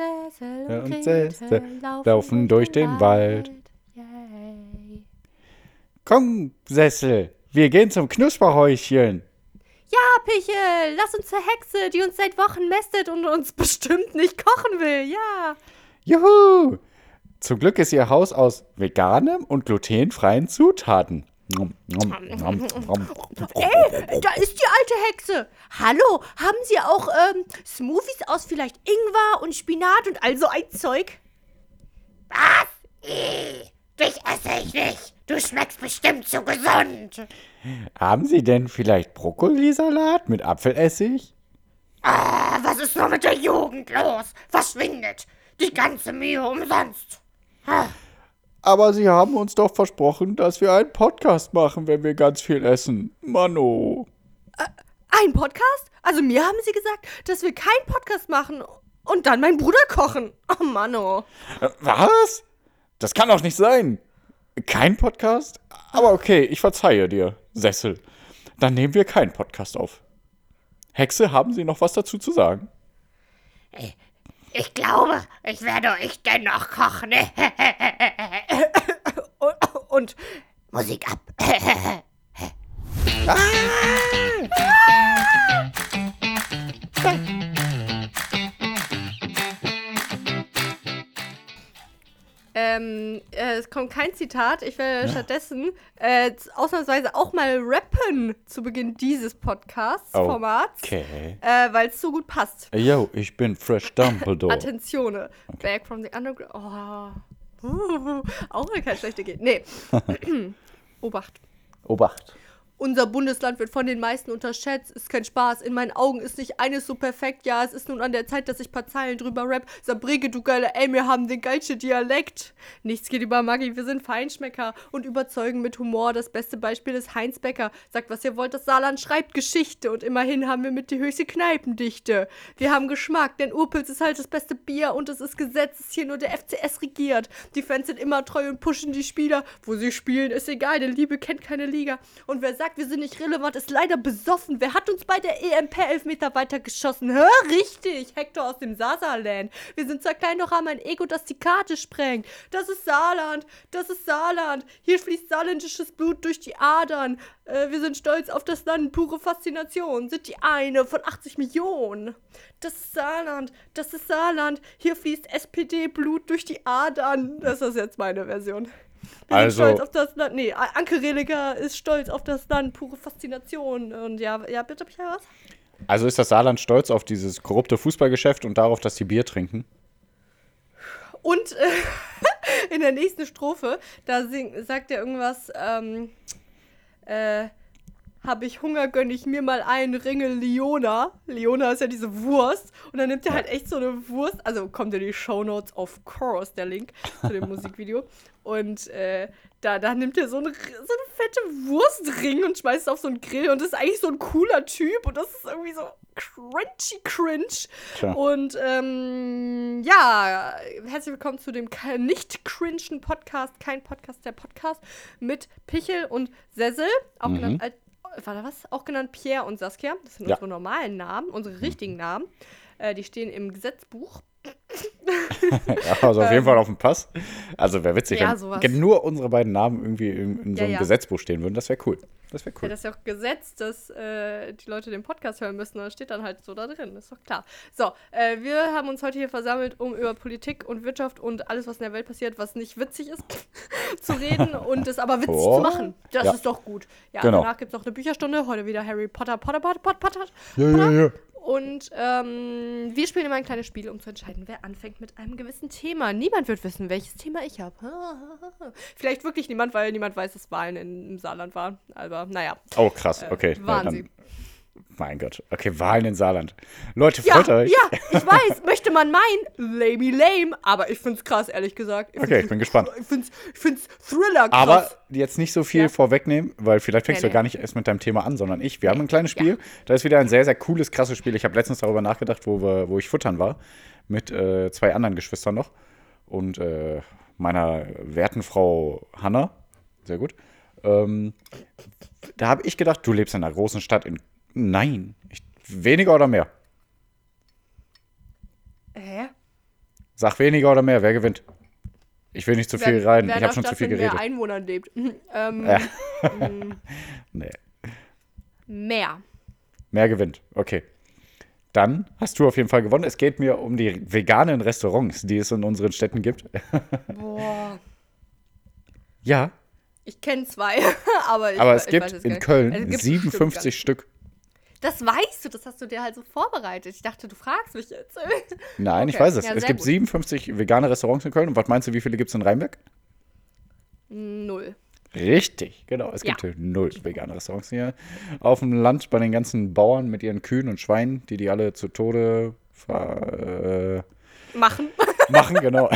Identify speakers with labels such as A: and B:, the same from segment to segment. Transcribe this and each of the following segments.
A: Sessel und
B: und Sessel laufen durch den Wald.
A: Yay.
B: Komm, Sessel, wir gehen zum Knusperhäuschen.
A: Ja, Pichel, lass uns zur Hexe, die uns seit Wochen mästet und uns bestimmt nicht kochen will. Ja.
B: Juhu! Zum Glück ist ihr Haus aus veganem und glutenfreien Zutaten.
A: Ey, da ist die alte Hexe. Hallo, haben Sie auch ähm, Smoothies aus vielleicht Ingwer und Spinat und all so ein Zeug?
C: Was? Ih, dich esse ich nicht. Du schmeckst bestimmt zu gesund.
B: Haben Sie denn vielleicht Brokkolisalat mit Apfelessig?
C: Ah, was ist nur mit der Jugend los? Verschwindet. Die ganze Mühe umsonst.
B: Aber Sie haben uns doch versprochen, dass wir einen Podcast machen, wenn wir ganz viel essen. Mano.
A: Ein Podcast? Also mir haben Sie gesagt, dass wir keinen Podcast machen und dann meinen Bruder kochen. Oh Mann, oh.
B: Äh, Was? Das kann doch nicht sein. Kein Podcast? Aber okay, ich verzeihe dir, Sessel. Dann nehmen wir keinen Podcast auf. Hexe, haben Sie noch was dazu zu sagen?
C: Ich glaube, ich werde euch dennoch kochen.
A: Und,
C: Musik ab.
A: ähm, äh, es kommt kein Zitat. Ich werde stattdessen äh, ausnahmsweise auch mal rappen zu Beginn dieses Podcasts-Formats.
B: Okay.
A: Äh, Weil es so gut passt.
B: Yo, ich bin Fresh Dumbledore.
A: Attentione. Back from the underground. Oh. Uh, auch mal keine schlechte geht. Nee. Obacht.
B: Obacht.
A: Unser Bundesland wird von den meisten unterschätzt. Ist kein Spaß. In meinen Augen ist nicht eines so perfekt. Ja, es ist nun an der Zeit, dass ich paar Zeilen drüber rap. Sabrige, du geile, ey, wir haben den geilsten Dialekt. Nichts geht über Maggi, wir sind Feinschmecker und überzeugen mit Humor. Das beste Beispiel ist Heinz Becker. Sagt, was ihr wollt, das Saarland schreibt Geschichte. Und immerhin haben wir mit die höchste Kneipendichte. Wir haben Geschmack, denn Urpilz ist halt das beste Bier und es ist Gesetz, dass hier nur der FCS regiert. Die Fans sind immer treu und pushen die Spieler. Wo sie spielen, ist egal, denn Liebe kennt keine Liga. Und wer sagt, wir sind nicht relevant, ist leider besoffen. Wer hat uns bei der EM per Elfmeter weitergeschossen? Hör richtig, Hector aus dem Saarland. Wir sind zwar klein, doch haben ein Ego, das die Karte sprengt. Das ist Saarland, das ist Saarland. Hier fließt saarländisches Blut durch die Adern. Äh, wir sind stolz auf das Land, pure Faszination. Sind die eine von 80 Millionen. Das ist Saarland, das ist Saarland. Hier fließt SPD-Blut durch die Adern. Das ist jetzt meine Version. Wir
B: Also-
A: sind stolz auf das Land. Nee, Anke Rehliger ist stolz auf das Land, pure Faszination. Und ja, ja, bitte, bitte was?
B: Also ist das Saarland stolz auf dieses korrupte Fußballgeschäft und darauf, dass die Bier trinken?
A: Und äh, in der nächsten Strophe, da sing, sagt er irgendwas, ähm, äh, habe ich Hunger, gönne ich mir mal einen Ringel Leona. Leona ist ja diese Wurst. Und dann nimmt er halt echt so eine Wurst. Also kommt in die Shownotes, of course, der Link zu dem Musikvideo. Und äh, da, da nimmt er so eine, so eine fette Wurstring und schmeißt es auf so einen Grill. Und das ist eigentlich so ein cooler Typ. Und das ist irgendwie so crunchy cringe.
B: Tja.
A: Und ähm, ja, herzlich willkommen zu dem nicht cringen Podcast, kein Podcast, der Podcast mit Pichel und Sessel, auch genannt, Al- war da was? Auch genannt Pierre und Saskia. Das sind
B: Ja.
A: unsere normalen Namen, unsere richtigen Namen. Äh, die stehen im Gesetzbuch.
B: Ja, also auf jeden Fall auf dem Pass. Also wäre witzig.
A: Ja,
B: wenn nur unsere beiden Namen irgendwie in, in so
A: Ja,
B: einem
A: ja.
B: Gesetzbuch stehen würden. Das wäre cool. Das wäre
A: Ja,
B: cool.
A: das ist ja auch Gesetz, dass äh, die Leute den Podcast hören müssen. Das steht dann halt so da drin. Ist doch klar. So, äh, wir haben uns heute hier versammelt, um über Politik und Wirtschaft und alles, was in der Welt passiert, was nicht witzig ist, zu reden und es aber witzig
B: Oh.
A: zu machen. Das
B: Ja.
A: ist doch gut. Ja,
B: Genau.
A: danach gibt es noch eine Bücherstunde. Heute wieder Harry Potter, Potter, Potter, Potter, Potter.
B: Ja, ja, ja.
A: Und ähm, wir spielen immer ein kleines Spiel, um zu entscheiden, wer anfängt mit einem gewissen Thema. Niemand wird wissen, welches Thema ich habe. Vielleicht wirklich niemand, weil niemand weiß, dass Wahlen in, im Saarland waren. Aber naja.
B: Oh, krass. Okay. ja,
A: waren
B: dann-
A: sie.
B: Mein Gott. Okay, Wahlen in Saarland. Leute,
A: Ja,
B: freut euch.
A: ja, ich weiß, möchte man meinen, lame, lame, aber ich find's krass, ehrlich gesagt.
B: Okay,
A: find's-
B: ich bin gespannt.
A: Ich find's, ich find's Thriller krass.
B: Aber jetzt nicht so viel
A: Ja.
B: vorwegnehmen, weil vielleicht fängst
A: Nee,
B: du gar nicht erst mit deinem Thema an, sondern ich. Wir haben ein kleines Spiel. Da ist wieder ein sehr, sehr cooles, krasses Spiel. Ich habe letztens darüber nachgedacht, wo, wir, wo ich futtern war. Mit äh, zwei anderen Geschwistern noch. Und äh, meiner werten Frau Hanna. Sehr gut. Ähm, da habe ich gedacht, du lebst in einer großen Stadt in. Nein. Ich, weniger oder mehr?
A: Hä?
B: Sag weniger oder mehr, wer gewinnt? Ich will nicht zu viel
A: Wer-
B: rein.
A: wer
B: Ich habe schon zu
A: Stadt
B: viel
A: mit
B: geredet.
A: mehr Einwohnern lebt. ähm,
B: Ja. Nee.
A: Mehr.
B: Mehr gewinnt. Okay. Dann hast du auf jeden Fall gewonnen. Es geht mir um die veganen Restaurants, die es in unseren Städten gibt.
A: Boah.
B: ja,
A: Ich kenne zwei, aber ich
B: aber es
A: ich
B: gibt in. Köln
A: Es gibt bestimmt
B: 57 Stück.
A: Das weißt du, das hast du dir halt so vorbereitet. Ich dachte, du fragst mich jetzt.
B: Nein, ich
A: Okay.
B: weiß es.
A: Ja,
B: es gibt
A: gut.
B: 57 vegane Restaurants in Köln. Und was meinst du, wie viele gibt es in Rheinberg?
A: Null.
B: Richtig, genau. Es
A: Ja.
B: gibt null vegane Restaurants hier auf dem Land bei den ganzen Bauern mit ihren Kühen und Schweinen, die die alle zu Tode ver äh,
A: Machen.
B: machen, genau.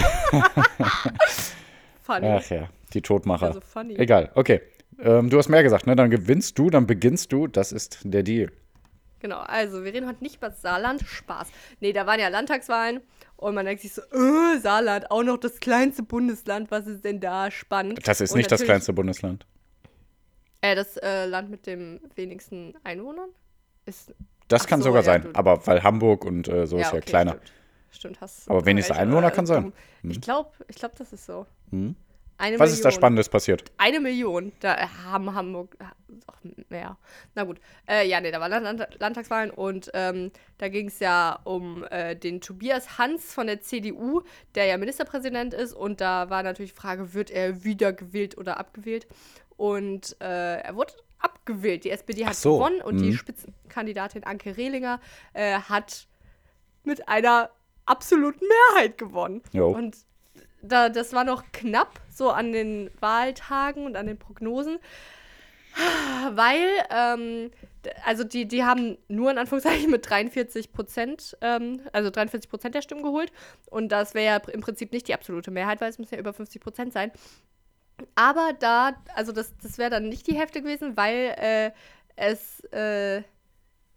A: Funny.
B: Ach ja, die Todmacher.
A: Also funny.
B: Egal, okay. Ähm, du hast mehr gesagt, ne? Dann gewinnst du, dann beginnst du. Das ist der Deal.
A: Genau, also wir reden heute nicht über Saarland. Spaß. Nee, da waren ja Landtagswahlen und man denkt sich so, äh, Saarland, auch noch das kleinste Bundesland, was ist denn da spannend?
B: Das ist
A: Und
B: nicht das kleinste Bundesland.
A: Äh, das äh, Land mit dem wenigsten Einwohnern? Ist,
B: Das kann
A: so,
B: sogar
A: ja,
B: sein,
A: du-
B: aber weil Hamburg und äh, so ist ja
A: okay,
B: kleiner.
A: Stimmt, stimmt hast
B: Aber
A: du
B: wenigste
A: recht,
B: Einwohner kann sein.
A: dumm. Ich glaube, ich glaub, das ist so.
B: Hm.
A: Eine
B: Was
A: Million.
B: ist da Spannendes passiert?
A: Eine Million. Da haben Hamburg. Ach, mehr. Na gut. Äh, ja, nee, da waren Land Landtagswahlen und ähm, da ging es ja um äh, den Tobias Hans von der CDU, der ja Ministerpräsident ist. Und da war natürlich die Frage, wird er wiedergewählt oder abgewählt? Und äh, er wurde abgewählt. Die SPD hat
B: so,
A: gewonnen und die
B: mhm.
A: Spitzenkandidatin Anke Rehlinger äh, hat mit einer absoluten Mehrheit gewonnen.
B: Jo.
A: Und da, das war noch knapp, so an den Wahltagen und an den Prognosen, weil, ähm, also die, die haben nur in Anführungszeichen mit 43 Prozent, ähm, also 43 Prozent der Stimmen geholt. Und das wäre ja im Prinzip nicht die absolute Mehrheit, weil es muss ja über 50 Prozent sein. Aber da, also das, das wäre dann nicht die Hälfte gewesen, weil äh, es äh,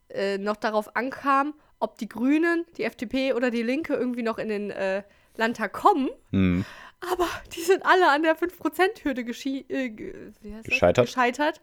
A: äh, noch darauf ankam, ob die Grünen, die FDP oder die Linke irgendwie noch in den äh, Landtag kommen.
B: Hm.
A: Aber die sind alle an der 5%-Hürde geschi äh?
B: Gescheitert.
A: gescheitert.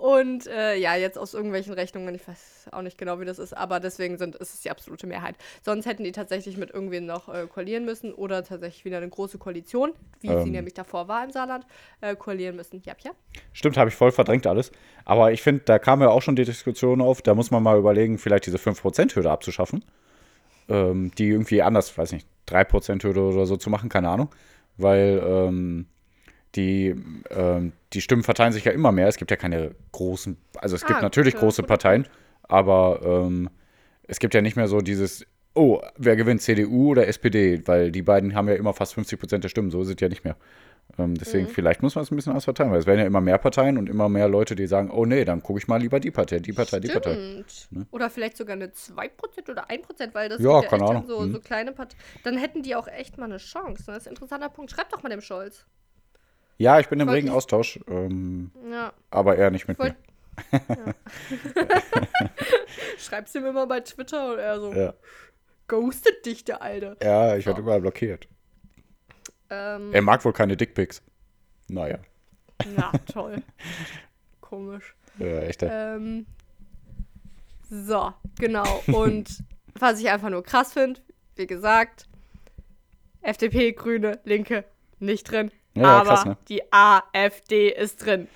A: Und äh, ja, jetzt aus irgendwelchen Rechnungen, ich weiß auch nicht genau, wie das ist, aber deswegen sind, ist es die absolute Mehrheit. Sonst hätten die tatsächlich mit irgendwen noch äh, koalieren müssen oder tatsächlich wieder eine große Koalition, wie sie
B: Ähm.
A: nämlich davor war im Saarland, äh, koalieren müssen. Ja, ja.
B: Stimmt, habe ich voll verdrängt alles. Aber ich finde, da kam ja auch schon die Diskussion auf, da muss man mal überlegen, vielleicht diese 5%-Hürde abzuschaffen. Ähm, die irgendwie anders, weiß nicht, 3%-Hürde oder so zu machen, keine Ahnung. Weil ähm, die, ähm, die Stimmen verteilen sich ja immer mehr. Es gibt ja keine großen, also es gibt
A: Ah,
B: natürlich
A: guter-
B: große
A: guter
B: Parteien, aber ähm, es gibt ja nicht mehr so dieses, oh, wer gewinnt, CDU oder SPD? Weil die beiden haben ja immer fast 50% der Stimmen, so ist es ja nicht mehr. Ähm, deswegen,
A: Mhm.
B: vielleicht muss man es ein bisschen anders verteilen, weil es werden ja immer mehr Parteien und immer mehr Leute, die sagen, oh nee, dann gucke ich mal lieber die Partei, die Partei, die Partei.
A: Stimmt. Oder vielleicht sogar eine 2% oder 1%, weil das
B: Ne? Ja, keine
A: echt
B: Ahnung.
A: so,
B: Mhm.
A: so kleine Parteien. Dann hätten die auch echt mal eine Chance. Das ist ein interessanter Punkt. Schreib doch mal dem Scholz.
B: Ja, ich bin im regen Austausch, ähm,
A: Ja.
B: aber eher nicht mit mir.
A: Schreib's ihm immer bei Twitter und er so,
B: Ja,
A: ghostet dich, der Alte.
B: ja ich werde überall blockiert.
A: Ähm,
B: Er mag wohl keine Dickpics. Naja,
A: na, toll. Komisch.
B: äh, echt. äh,
A: Ähm, so, genau. Und was ich einfach nur krass finde, wie gesagt, FDP, Grüne, Linke, nicht drin.
B: Ja, ja,
A: aber
B: krass, ne?
A: die AfD ist drin.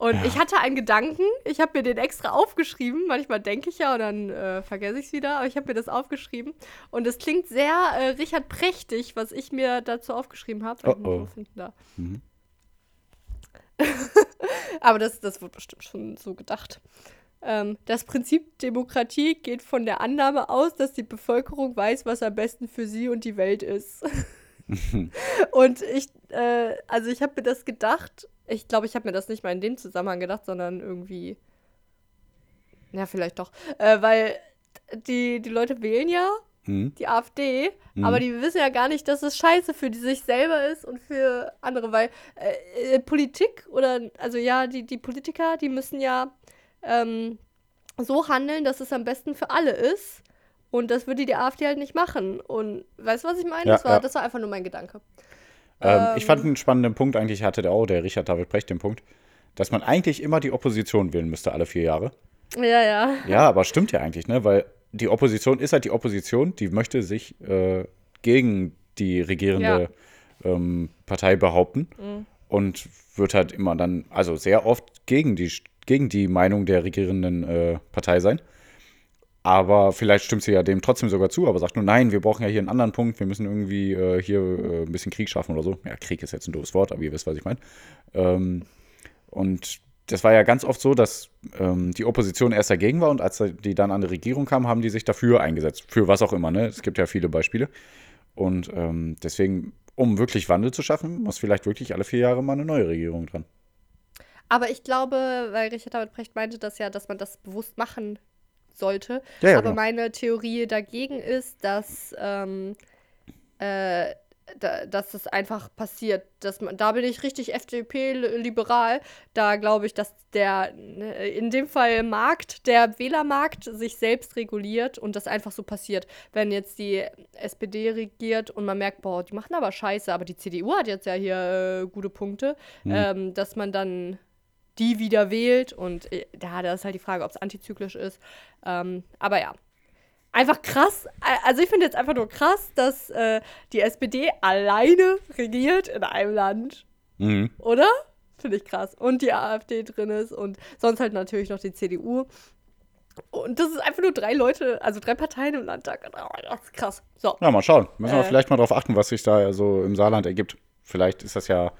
A: Und ich hatte einen Gedanken, ich habe mir den extra aufgeschrieben. Manchmal denke ich ja und dann äh, vergesse ich es wieder, aber ich habe mir das aufgeschrieben. Und es klingt sehr äh, Richard Prächtig, was ich mir dazu aufgeschrieben habe.
B: Oh, oh.
A: Da.
B: Mhm.
A: aber das, das wird bestimmt schon so gedacht. Ähm, das Prinzip Demokratie geht von der Annahme aus, dass die Bevölkerung weiß, was am besten für sie und die Welt ist. und ich, äh, also ich habe mir das gedacht. Ich glaube, ich habe mir das nicht mal in dem Zusammenhang gedacht, sondern irgendwie. Ja, vielleicht doch. Äh, weil die, die Leute wählen ja
B: hm?
A: die AfD,
B: Mhm.
A: aber die wissen ja gar nicht, dass es scheiße für die sich selber ist und für andere, weil äh, äh, Politik oder, also ja, die, die Politiker, die müssen ja ähm, so handeln, dass es am besten für alle ist. Und das würde die AfD halt nicht machen. Und weißt du, was ich meine?
B: Ja,
A: das, war,
B: ja.
A: das war einfach nur mein Gedanke.
B: Ähm, ich
A: Ähm.
B: fand einen spannenden Punkt eigentlich, hatte der auch, der Richard David Brecht den Punkt, dass man eigentlich immer die Opposition wählen müsste, alle vier Jahre.
A: Ja, ja.
B: Ja, aber stimmt ja eigentlich, ne? Weil die Opposition ist halt die Opposition, die möchte sich äh, gegen die regierende ähm, Partei behaupten und wird halt immer dann, also sehr oft gegen die, gegen die Meinung der regierenden äh, Partei sein. Aber vielleicht stimmt sie ja dem trotzdem sogar zu, aber sagt nur, nein, wir brauchen ja hier einen anderen Punkt, wir müssen irgendwie äh, hier äh, ein bisschen Krieg schaffen oder so. Ja, Krieg ist jetzt ein doofes Wort, aber ihr wisst, was ich meine. Ähm, und das war ja ganz oft so, dass ähm, die Opposition erst dagegen war und als die dann an die Regierung kam, haben die sich dafür eingesetzt. Für was auch immer, ne? Es gibt ja viele Beispiele. Und ähm, deswegen, um wirklich Wandel zu schaffen, muss vielleicht wirklich alle vier Jahre mal eine neue Regierung dran.
A: Aber ich glaube, weil Richard David Brecht meinte das ja, dass man das bewusst machen sollte.
B: Ja, ja,
A: Aber
B: genau.
A: meine Theorie dagegen ist, dass, ähm, äh, da, dass das einfach passiert. Dass man, da bin ich richtig FDP-liberal. Da glaube ich, dass der äh, in dem Fall Markt, der Wählermarkt sich selbst reguliert und das einfach so passiert. Wenn jetzt die SPD regiert und man merkt, boah, die machen aber Scheiße, aber die CDU hat jetzt ja hier äh, gute Punkte, ähm, dass man dann die wieder wählt und äh, da, da ist halt die Frage, ob es antizyklisch ist. Ähm, aber ja. Einfach krass. Ä- Also ich finde jetzt einfach nur krass, dass äh, die SPD alleine regiert in einem Land.
B: Mhm.
A: Oder? Finde ich krass. Und die AfD drin ist und sonst halt natürlich noch die CDU. Und das ist einfach nur drei Leute, also drei Parteien im Landtag. Oh, Das ist krass. So.
B: Ja, mal schauen. Müssen wir
A: Äh.
B: vielleicht mal drauf achten, was sich da so im Saarland ergibt. Vielleicht ist das ja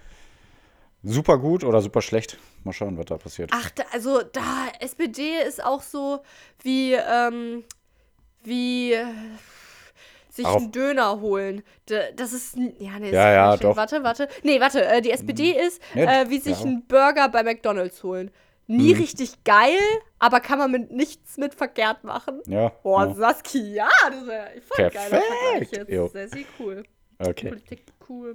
B: super gut oder super schlecht. Mal schauen, was da passiert.
A: Ach, da, also da, SPD ist auch so wie, ähm, wie äh, sich
B: Auf-
A: einen Döner holen. Da, das ist, ja, nee, das
B: Ja,
A: ist
B: ja, doch.
A: Warte, warte. Nee, warte, äh, die SPD ist,
B: Nee,
A: äh, wie sich
B: ja.
A: einen Burger bei McDonalds holen. Nie
B: Mhm.
A: richtig geil, aber kann man mit nichts mit verkehrt machen.
B: Ja.
A: Boah,
B: ja.
A: Saskia, das wäre voll ein geiler Vergleich
B: Perfekt.
A: jetzt.
B: Jo.
A: Sehr, sehr cool.
B: Okay,
A: Politik cool.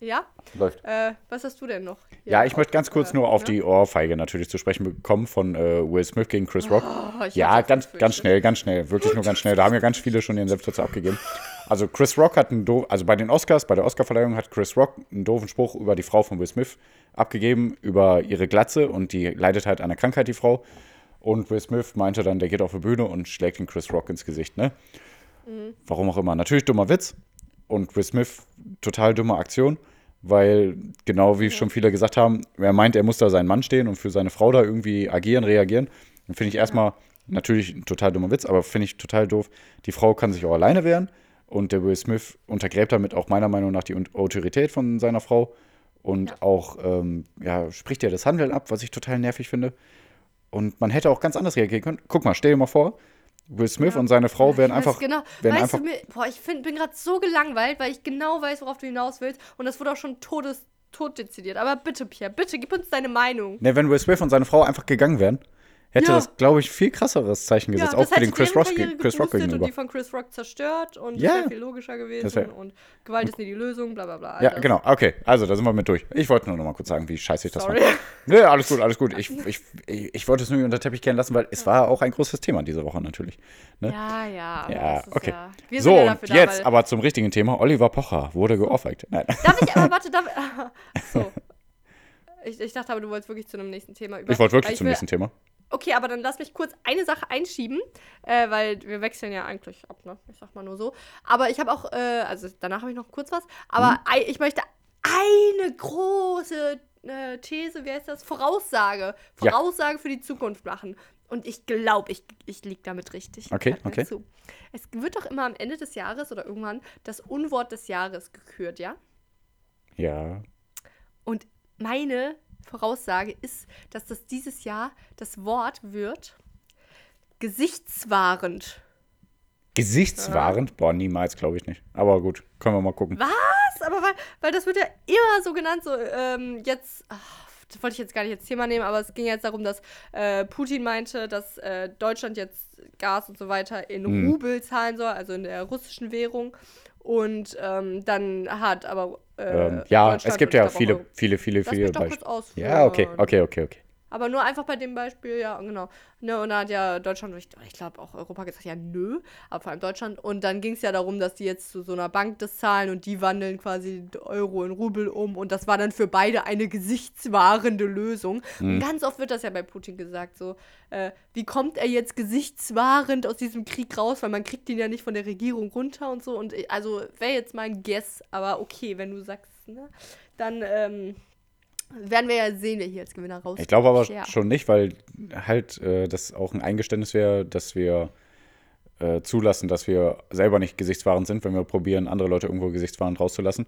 A: Ja,
B: läuft.
A: äh, was hast du denn noch?
B: Ja, ich möchte ganz kurz
A: äh,
B: nur auf
A: ja?
B: die Ohrfeige natürlich zu sprechen bekommen von äh, Will Smith gegen Chris Rock.
A: Oh,
B: ja, ganz, ganz schnell, ganz schnell. Wirklich nur ganz schnell. Da haben ja ganz viele schon ihren dazu abgegeben. Also Chris Rock hat einen doof, also bei den Oscars, bei der Oscarverleihung hat Chris Rock einen doofen Spruch über die Frau von Will Smith abgegeben, über ihre Glatze und die leidet halt an einer Krankheit, die Frau. Und Will Smith meinte dann, der geht auf die Bühne und schlägt den Chris Rock ins Gesicht, ne?
A: Mhm.
B: Warum auch immer. Natürlich dummer Witz. Und Will Smith, total dumme Aktion, weil genau wie schon viele gesagt haben, er meint, er muss da sein Mann stehen und für seine Frau da irgendwie agieren, reagieren. Dann finde ich erstmal natürlich ein total dummer Witz, aber finde ich total doof. Die Frau kann sich auch alleine wehren und der Will Smith untergräbt damit auch meiner Meinung nach die Autorität von seiner Frau und auch ähm, ja, spricht ja das Handeln ab, was ich total nervig finde. Und man hätte auch ganz anders reagieren können. Guck mal, stell dir mal vor, Will Smith und seine Frau
A: weiß
B: einfach,
A: Genau.
B: wären
A: weißt
B: einfach
A: du, mir, boah, ich find, bin gerade so gelangweilt, weil ich genau weiß, worauf du hinaus willst. Und das wurde auch schon todes, tot dezidiert. Aber bitte, Pierre, bitte, gib uns deine Meinung.
B: Ne, wenn Will Smith und seine Frau einfach gegangen wären, hätte
A: Ja.
B: das, glaube ich, viel krasseres Zeichen gesetzt. auch für den Chris, Rock, Chris Rock
A: geboostet und
B: gegenüber.
A: die von Chris Rock zerstört und
B: Ja.
A: das wäre viel logischer gewesen
B: wär-
A: und Gewalt ist nie die Lösung, bla bla bla. all
B: Ja,
A: das.
B: genau. Okay, also da sind wir mit durch. Ich wollte nur noch mal kurz sagen, wie scheiße ich das
A: Sorry.
B: fand. Nö, alles gut, alles gut. Ich, ich, ich, ich wollte es nur unter Teppich kehren lassen, weil es war auch ein großes Thema diese Woche natürlich. Ne?
A: Ja, ja.
B: Ja, okay.
A: Ja,
B: so,
A: ja
B: und
A: da,
B: jetzt aber zum richtigen Thema. Oliver Pocher wurde geohrfeigt. Nein.
A: Darf ich, aber warte, darf so. Ich, ich dachte aber, du wolltest wirklich zu einem nächsten Thema über.
B: Ich wollte wirklich zum
A: will-
B: nächsten Thema.
A: Okay, aber dann lass mich kurz eine Sache einschieben, äh, weil wir wechseln ja eigentlich ab, ne? Ich sag mal nur so. Aber ich habe auch, äh, also danach habe ich noch kurz was, aber ei- ich möchte eine große äh, These, wie heißt das? Voraussage.
B: Ja.
A: Voraussage für die Zukunft machen. Und ich glaube, ich, ich liege damit richtig.
B: Okay, okay.
A: Zu. Es wird doch immer am Ende des Jahres oder irgendwann das Unwort des Jahres gekürt, ja?
B: Ja.
A: Und meine Voraussage ist, dass das dieses Jahr das Wort wird gesichtswahrend.
B: Gesichtswahrend? Boah, niemals, glaube ich nicht. Aber gut, können wir mal gucken.
A: Was? Aber weil, weil das wird ja immer so genannt, so ähm, jetzt, ach, das wollte ich jetzt gar nicht als Thema nehmen, aber es ging jetzt darum, dass äh, Putin meinte, dass äh, Deutschland jetzt Gas und so weiter in
B: Mhm.
A: Rubel zahlen soll, also in der russischen Währung. Und ähm, dann hat aber äh,
B: Ähm, ja, es gibt ja viele, viele, viele, viele Beispiele. Ja, okay, okay, okay, okay.
A: Aber nur einfach bei dem Beispiel, ja, genau. Ne, und da hat ja Deutschland, ich, ich glaube auch Europa gesagt, ja, nö, aber vor allem Deutschland. Und dann ging es ja darum, dass die jetzt zu so einer Bank das zahlen und die wandeln quasi Euro in Rubel um. Und das war dann für beide eine gesichtswahrende Lösung. Und ganz oft wird das ja bei Putin gesagt, so, äh, wie kommt er jetzt gesichtswahrend aus diesem Krieg raus, weil man kriegt ihn ja nicht von der Regierung runter und so. Und äh, also wäre jetzt mein Guess, aber okay, wenn du sagst, ne, dann ähm, werden wir ja sehen, wer hier als Gewinner rauskommt.
B: Ich glaube aber
A: Ja.
B: schon nicht, weil halt äh, das auch ein Eingeständnis wäre, dass wir äh, zulassen, dass wir selber nicht gesichtswahrend sind, wenn wir probieren, andere Leute irgendwo gesichtswahrend rauszulassen.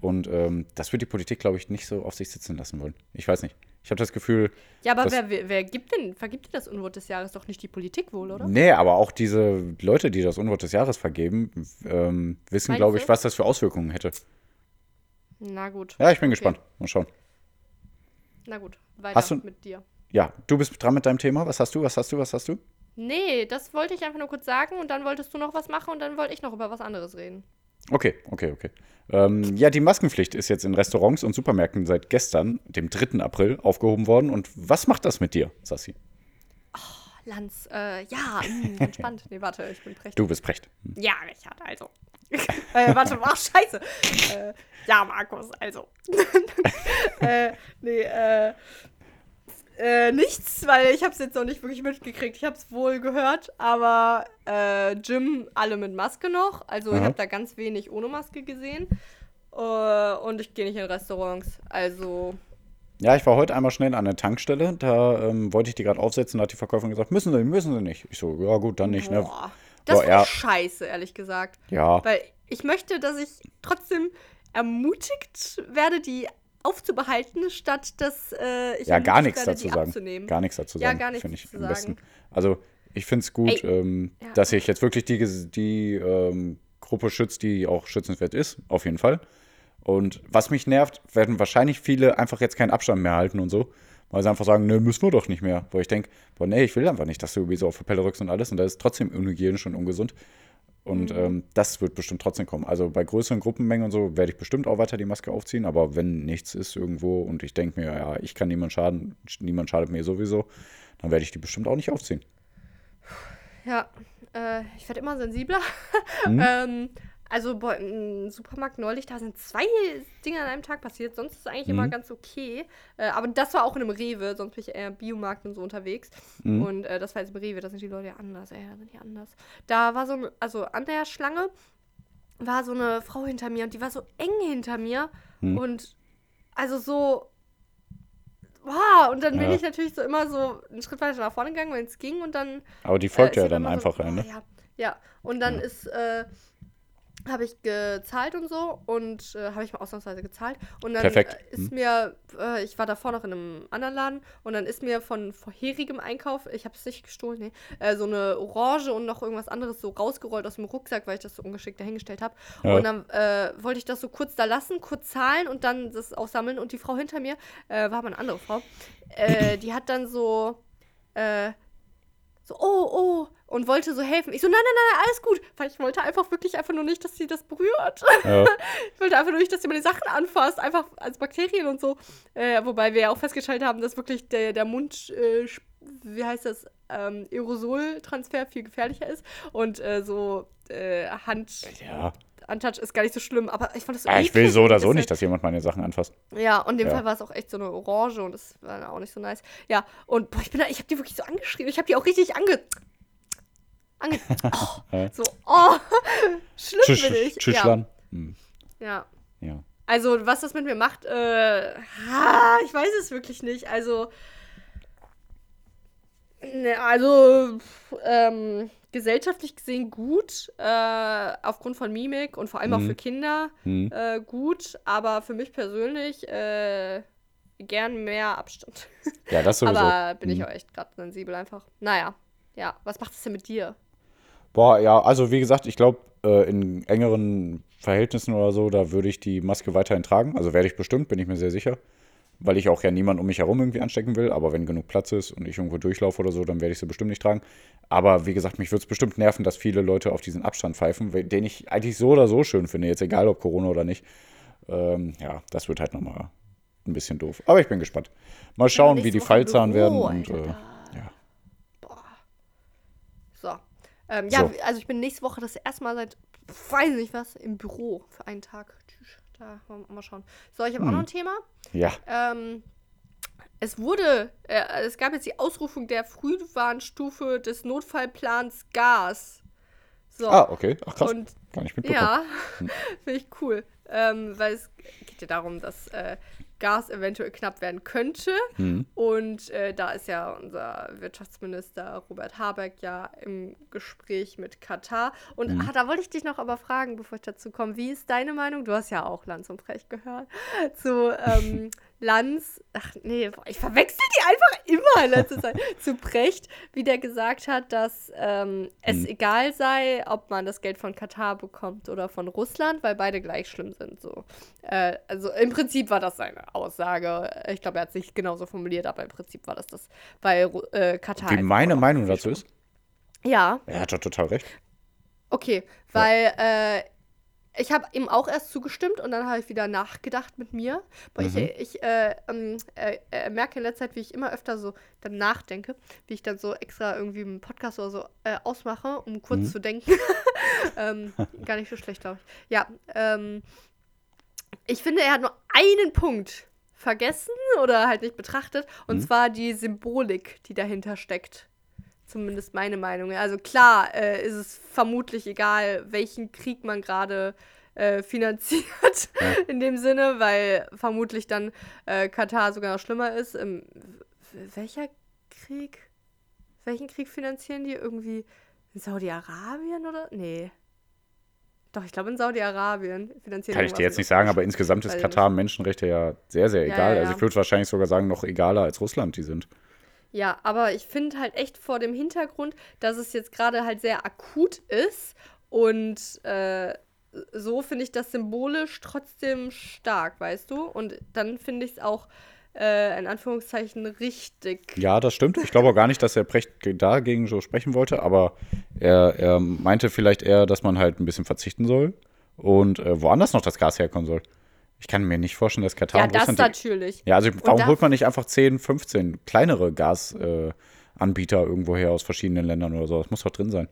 B: Und ähm, das wird die Politik, glaube ich, nicht so auf sich sitzen lassen wollen. Ich weiß nicht. Ich habe das Gefühl,
A: Ja, aber wer, wer, wer gibt denn, vergibt denn das Unwort des Jahres? Doch nicht die Politik wohl, oder?
B: nee, aber auch diese Leute, die das Unwort des Jahres vergeben, ähm, wissen, glaube ich, was das für Auswirkungen hätte.
A: Na gut.
B: Ja, ich bin
A: Okay.
B: gespannt. Mal schauen.
A: Na gut, weiter
B: Hast du-
A: mit dir.
B: Ja, du bist dran mit deinem Thema. Was hast du? Was hast du? Was hast du?
A: Nee, das wollte ich einfach nur kurz sagen und dann wolltest du noch was machen und dann wollte ich noch über was anderes reden.
B: Okay, okay, okay. Ähm, ja, die Maskenpflicht ist jetzt in Restaurants und Supermärkten seit gestern, dem 3. April, aufgehoben worden. Und was macht das mit dir, Sassi?
A: Lanz, äh, ja, mh, entspannt. Nee, warte, ich bin prächtig.
B: Du bist Precht.
A: Ja, Richard, also. äh, warte, ach, scheiße. Äh, ja, Markus, also. äh, nee, äh, äh, nichts, weil ich habe es jetzt noch nicht wirklich mitgekriegt. Ich habe es wohl gehört, aber äh, Gym alle mit Maske noch. Also ich
B: Aha.
A: habe da ganz wenig ohne Maske gesehen. Äh, und ich gehe nicht in Restaurants. Also,
B: Ja, ich war heute einmal schnell an der Tankstelle. Da ähm, wollte ich die gerade aufsetzen. Da hat die Verkäuferin gesagt, müssen Sie, müssen Sie nicht. Ich so, ja gut, dann nicht. Ne?
A: Das
B: ja.
A: ich scheiße, ehrlich gesagt.
B: Ja,
A: Weil ich möchte, dass ich trotzdem ermutigt werde, die aufzubehalten, statt dass äh, ich
B: ja gar nichts
A: werde,
B: dazu sagen. Gar nichts dazu
A: Ja,
B: sagen.
A: gar nichts
B: ich
A: zu
B: am
A: sagen.
B: besten. Also ich finde es gut, ähm,
A: ja.
B: dass sich jetzt wirklich die, die ähm, Gruppe schützt, die auch schützenswert ist, auf jeden Fall. Und was mich nervt, werden wahrscheinlich viele einfach jetzt keinen Abstand mehr halten und so. Weil sie einfach sagen, ne, müssen wir doch nicht mehr. Wo ich denke, boah, nee, ich will einfach nicht, dass du irgendwie so auf Pelle rückst und alles. Und das ist trotzdem unhygienisch und ungesund. Und
A: Mhm.
B: ähm, das wird bestimmt trotzdem kommen. Also bei größeren Gruppenmengen und so werde ich bestimmt auch weiter die Maske aufziehen. Aber wenn nichts ist irgendwo und ich denke mir, ja, ich kann niemand schaden, niemand schadet mir sowieso, dann werde ich die bestimmt auch nicht aufziehen.
A: Ja, äh, ich werde immer sensibler.
B: Hm?
A: ähm, also boah, im Supermarkt neulich, da sind zwei Dinge an einem Tag passiert. Sonst ist es eigentlich
B: Hm?
A: immer ganz okay. Äh, aber das war auch in einem Rewe, sonst bin ich eher im Biomarkt und so unterwegs.
B: Hm?
A: Und äh, das war jetzt im Rewe, da sind die Leute ja anders, ey, da sind die anders. Da war so, ein, also an der Schlange war so eine Frau hinter mir und die war so eng hinter mir.
B: Hm?
A: Und also so. Wow, und dann bin
B: Ja.
A: ich natürlich so immer so einen Schritt weiter nach vorne gegangen, wenn es ging. Und dann
B: Aber die folgt
A: äh,
B: ja dann einfach
A: so,
B: rein,
A: oh,
B: ne?
A: Ja, ja. Und dann
B: Ja.
A: ist, äh, habe ich gezahlt und so und äh, habe ich mal ausnahmsweise gezahlt. Und dann
B: Perfekt.
A: Äh, ist mir, äh, ich war davor noch in einem anderen Laden und dann ist mir von vorherigem Einkauf, ich habe es nicht gestohlen, nee, äh, so eine Orange und noch irgendwas anderes so rausgerollt aus dem Rucksack, weil ich das so ungeschickt dahingestellt habe.
B: Ja.
A: Und dann äh, wollte ich das so kurz da lassen, kurz zahlen und dann das aufsammeln. Und die Frau hinter mir, äh, war aber eine andere Frau, äh, die hat dann so, äh, so, oh, oh, und wollte so helfen. Ich so, nein, nein, nein, alles gut. Weil ich wollte einfach wirklich einfach nur nicht, dass sie das berührt.
B: Ja.
A: Ich wollte einfach nur nicht, dass sie meine Sachen anfasst, einfach als Bakterien und so. Äh, wobei wir ja auch festgestellt haben, dass wirklich der, der Mund, äh, wie heißt das, ähm, Aerosoltransfer viel gefährlicher ist. Und äh, so äh, Hand,
B: ja.
A: Untouch ist gar nicht so schlimm, aber ich fand das so
B: Ah, ich will so oder so nicht, dass jemand meine Sachen anfasst.
A: Ja, und in dem
B: Ja.
A: Fall war es auch echt so eine Orange und das war auch nicht so nice. Ja, und boah, ich bin da, ich habe die wirklich so angeschrien. Ich habe die auch richtig ange. ange oh, so, oh, schlimm
B: Tschüss,
A: bin ich.
B: Tschüsschlan. Hm,
A: Ja, ja. Also, was das mit mir macht, äh, ah, ich weiß es wirklich nicht. Also, ne, also, ähm, gesellschaftlich gesehen gut, äh, aufgrund von Mimik und vor allem auch
B: Mhm.
A: für Kinder
B: Hm.
A: äh, gut, aber für mich persönlich äh, gern mehr Abstand.
B: Ja, das sowieso.
A: aber bin ich
B: Hm.
A: auch echt gerade sensibel einfach. Naja, ja, was macht es denn mit dir?
B: Boah, ja, also wie gesagt, ich glaube, äh, in engeren Verhältnissen oder so, da würde ich die Maske weiterhin tragen. Also werde ich bestimmt, bin ich mir sehr sicher. Weil ich auch ja niemanden um mich herum irgendwie anstecken will. Aber wenn genug Platz ist und ich irgendwo durchlaufe oder so, dann werde ich sie bestimmt nicht tragen. Aber wie gesagt, mich würde es bestimmt nerven, dass viele Leute auf diesen Abstand pfeifen, den ich eigentlich so oder so schön finde, jetzt egal ob Corona oder nicht. Ähm, ja, das wird halt nochmal ein bisschen doof. Aber ich bin gespannt. Mal schauen, wie
A: nächste
B: die Fallzahlen werden. Und, äh, ja.
A: So. Ähm, ja,
B: So.
A: also ich bin nächste Woche das erste Mal seit, weiß nicht was, im Büro für einen Tag. Tschüss. Da mal, mal schauen. So, ich habe
B: Hm.
A: auch noch ein Thema.
B: ja.
A: Ähm, es wurde, äh, es gab jetzt die Ausrufung der Frühwarnstufe des Notfallplans Gas. So.
B: Ah, okay. Ach krass.
A: Und
B: Gar nicht mitbekommen.
A: ja, finde ich cool. Ähm, weil es geht ja darum, dass äh, Gas eventuell knapp werden könnte.
B: Mhm.
A: Und äh, da ist ja unser Wirtschaftsminister Robert Habeck ja im Gespräch mit Katar. Und
B: Mhm.
A: ah, da wollte ich dich noch aber fragen, bevor ich dazu komme, wie ist deine Meinung? Du hast ja auch Lanz und Precht gehört. Zu ähm, Lanz, ach nee, ich verwechsel die einfach immer in letzter Zeit. Zu Precht, wie der gesagt hat, dass ähm, es
B: Mhm.
A: egal sei, ob man das Geld von Katar bekommt oder von Russland, weil beide gleich schlimm sind. So. Äh, also im Prinzip war das seine Aussage. Ich glaube, er hat sich genauso formuliert, aber im Prinzip war das das, weil äh, Katar.
B: Wie meine Meinung dazu ist?
A: Ja,
B: Er hat doch total recht.
A: okay, weil äh, ich habe ihm auch erst zugestimmt und dann habe ich wieder nachgedacht mit mir. Boah,
B: Mhm.
A: Ich, ich äh, ähm, äh, äh, merke in letzter Zeit, wie ich immer öfter so dann nachdenke, wie ich dann so extra irgendwie einen Podcast oder so äh, ausmache, um kurz
B: Mhm.
A: zu denken. ähm, gar nicht so schlecht, glaube ich. Ja, ähm, ich finde, er hat nur einen Punkt vergessen oder halt nicht betrachtet, und
B: Mhm.
A: zwar die Symbolik, die dahinter steckt. Zumindest meine Meinung. Also klar äh, ist es vermutlich egal, welchen Krieg man gerade äh, finanziert,
B: Ja.
A: in dem Sinne, weil vermutlich dann äh, Katar sogar noch schlimmer ist. Ähm, w- welcher Krieg? Welchen Krieg finanzieren die? Irgendwie in Saudi-Arabien oder? Nee. Doch, ich glaube in Saudi-Arabien finanzieren
B: Kann ich dir jetzt nicht sagen, aber insgesamt ist
A: ich
B: Katar Menschenrechte ja sehr, sehr egal.
A: ja,
B: Also
A: ja.
B: ich würde wahrscheinlich sogar sagen, noch egaler als Russland die sind.
A: Ja, aber ich finde halt echt vor dem Hintergrund, dass es jetzt gerade halt sehr akut ist und äh, so finde ich das symbolisch trotzdem stark, weißt du? Und dann finde ich es auch äh, in Anführungszeichen richtig.
B: Ja, das stimmt. Ich glaube auch gar nicht, dass er Precht dagegen so sprechen wollte, aber er, er meinte vielleicht eher, dass man halt ein bisschen verzichten soll und äh, woanders noch das Gas herkommen soll. Ich kann mir nicht vorstellen, dass Katar
A: Ja, das natürlich.
B: ja, also warum holt man nicht einfach 10, 15 kleinere Gasanbieter äh, irgendwo her aus verschiedenen Ländern oder so? Das muss doch drin sein.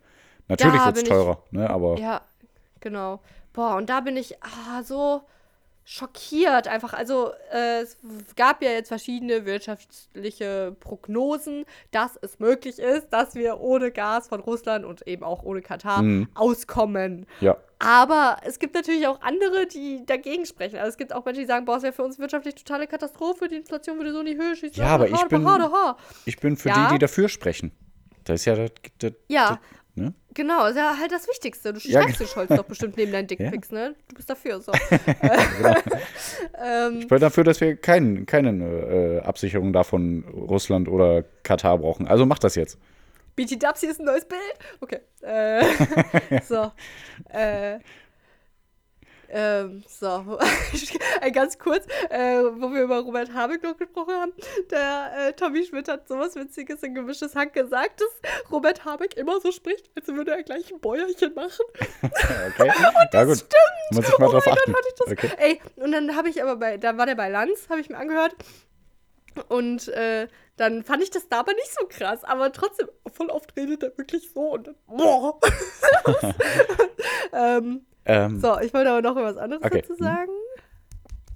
B: Natürlich wird es
A: bin ich-
B: teurer, ne? Aber
A: Ja, genau. Boah, und da bin ich ah, so schockiert einfach. Also äh, es gab ja jetzt verschiedene wirtschaftliche Prognosen, dass es möglich ist, dass wir ohne Gas von Russland und eben auch ohne Katar
B: Mhm.
A: auskommen.
B: ja,
A: Aber es gibt natürlich auch andere, die dagegen sprechen. Also es gibt auch Menschen, die sagen, boah, es wäre für uns wirtschaftlich totale Katastrophe, die Inflation würde so in die Höhe schießen.
B: Ja, aber ich bin- ich bin für
A: Ja.
B: die, die dafür sprechen. Das ist ja das, das,
A: Ja,
B: ne?
A: genau, ist ja halt das Wichtigste. Du
B: Ja,
A: schreibst den Scholz doch bestimmt neben deinen Dickpics, ne? Du bist dafür, so. ähm,
B: Ich bin dafür, dass wir kein, keine äh, Absicherung davon Russland oder Katar brauchen. Also mach das jetzt.
A: BT Dubs, hier ist ein neues Bild. Okay. Äh, so. Äh, ähm, so. ganz kurz, äh, wo wir über Robert Habeck noch gesprochen haben. Der äh, Tommy Schmidt hat sowas Witziges in gemischtes Hack gesagt, dass Robert Habeck immer so spricht, als würde er gleich ein Bäuerchen machen.
B: Okay. ja, gut. Muss ich mal
A: Oh
B: drauf
A: mein Gott,
B: achten.
A: hatte ich das-
B: Okay.
A: Ey, und dann habe ich aber bei, da war der bei Lanz, habe ich mir angehört. Und äh, dann fand ich das da aber nicht so krass. Aber trotzdem, voll oft redet er wirklich so und dann, boah. ähm,
B: Ähm,
A: so, ich wollte aber noch was anderes
B: Okay.
A: dazu sagen.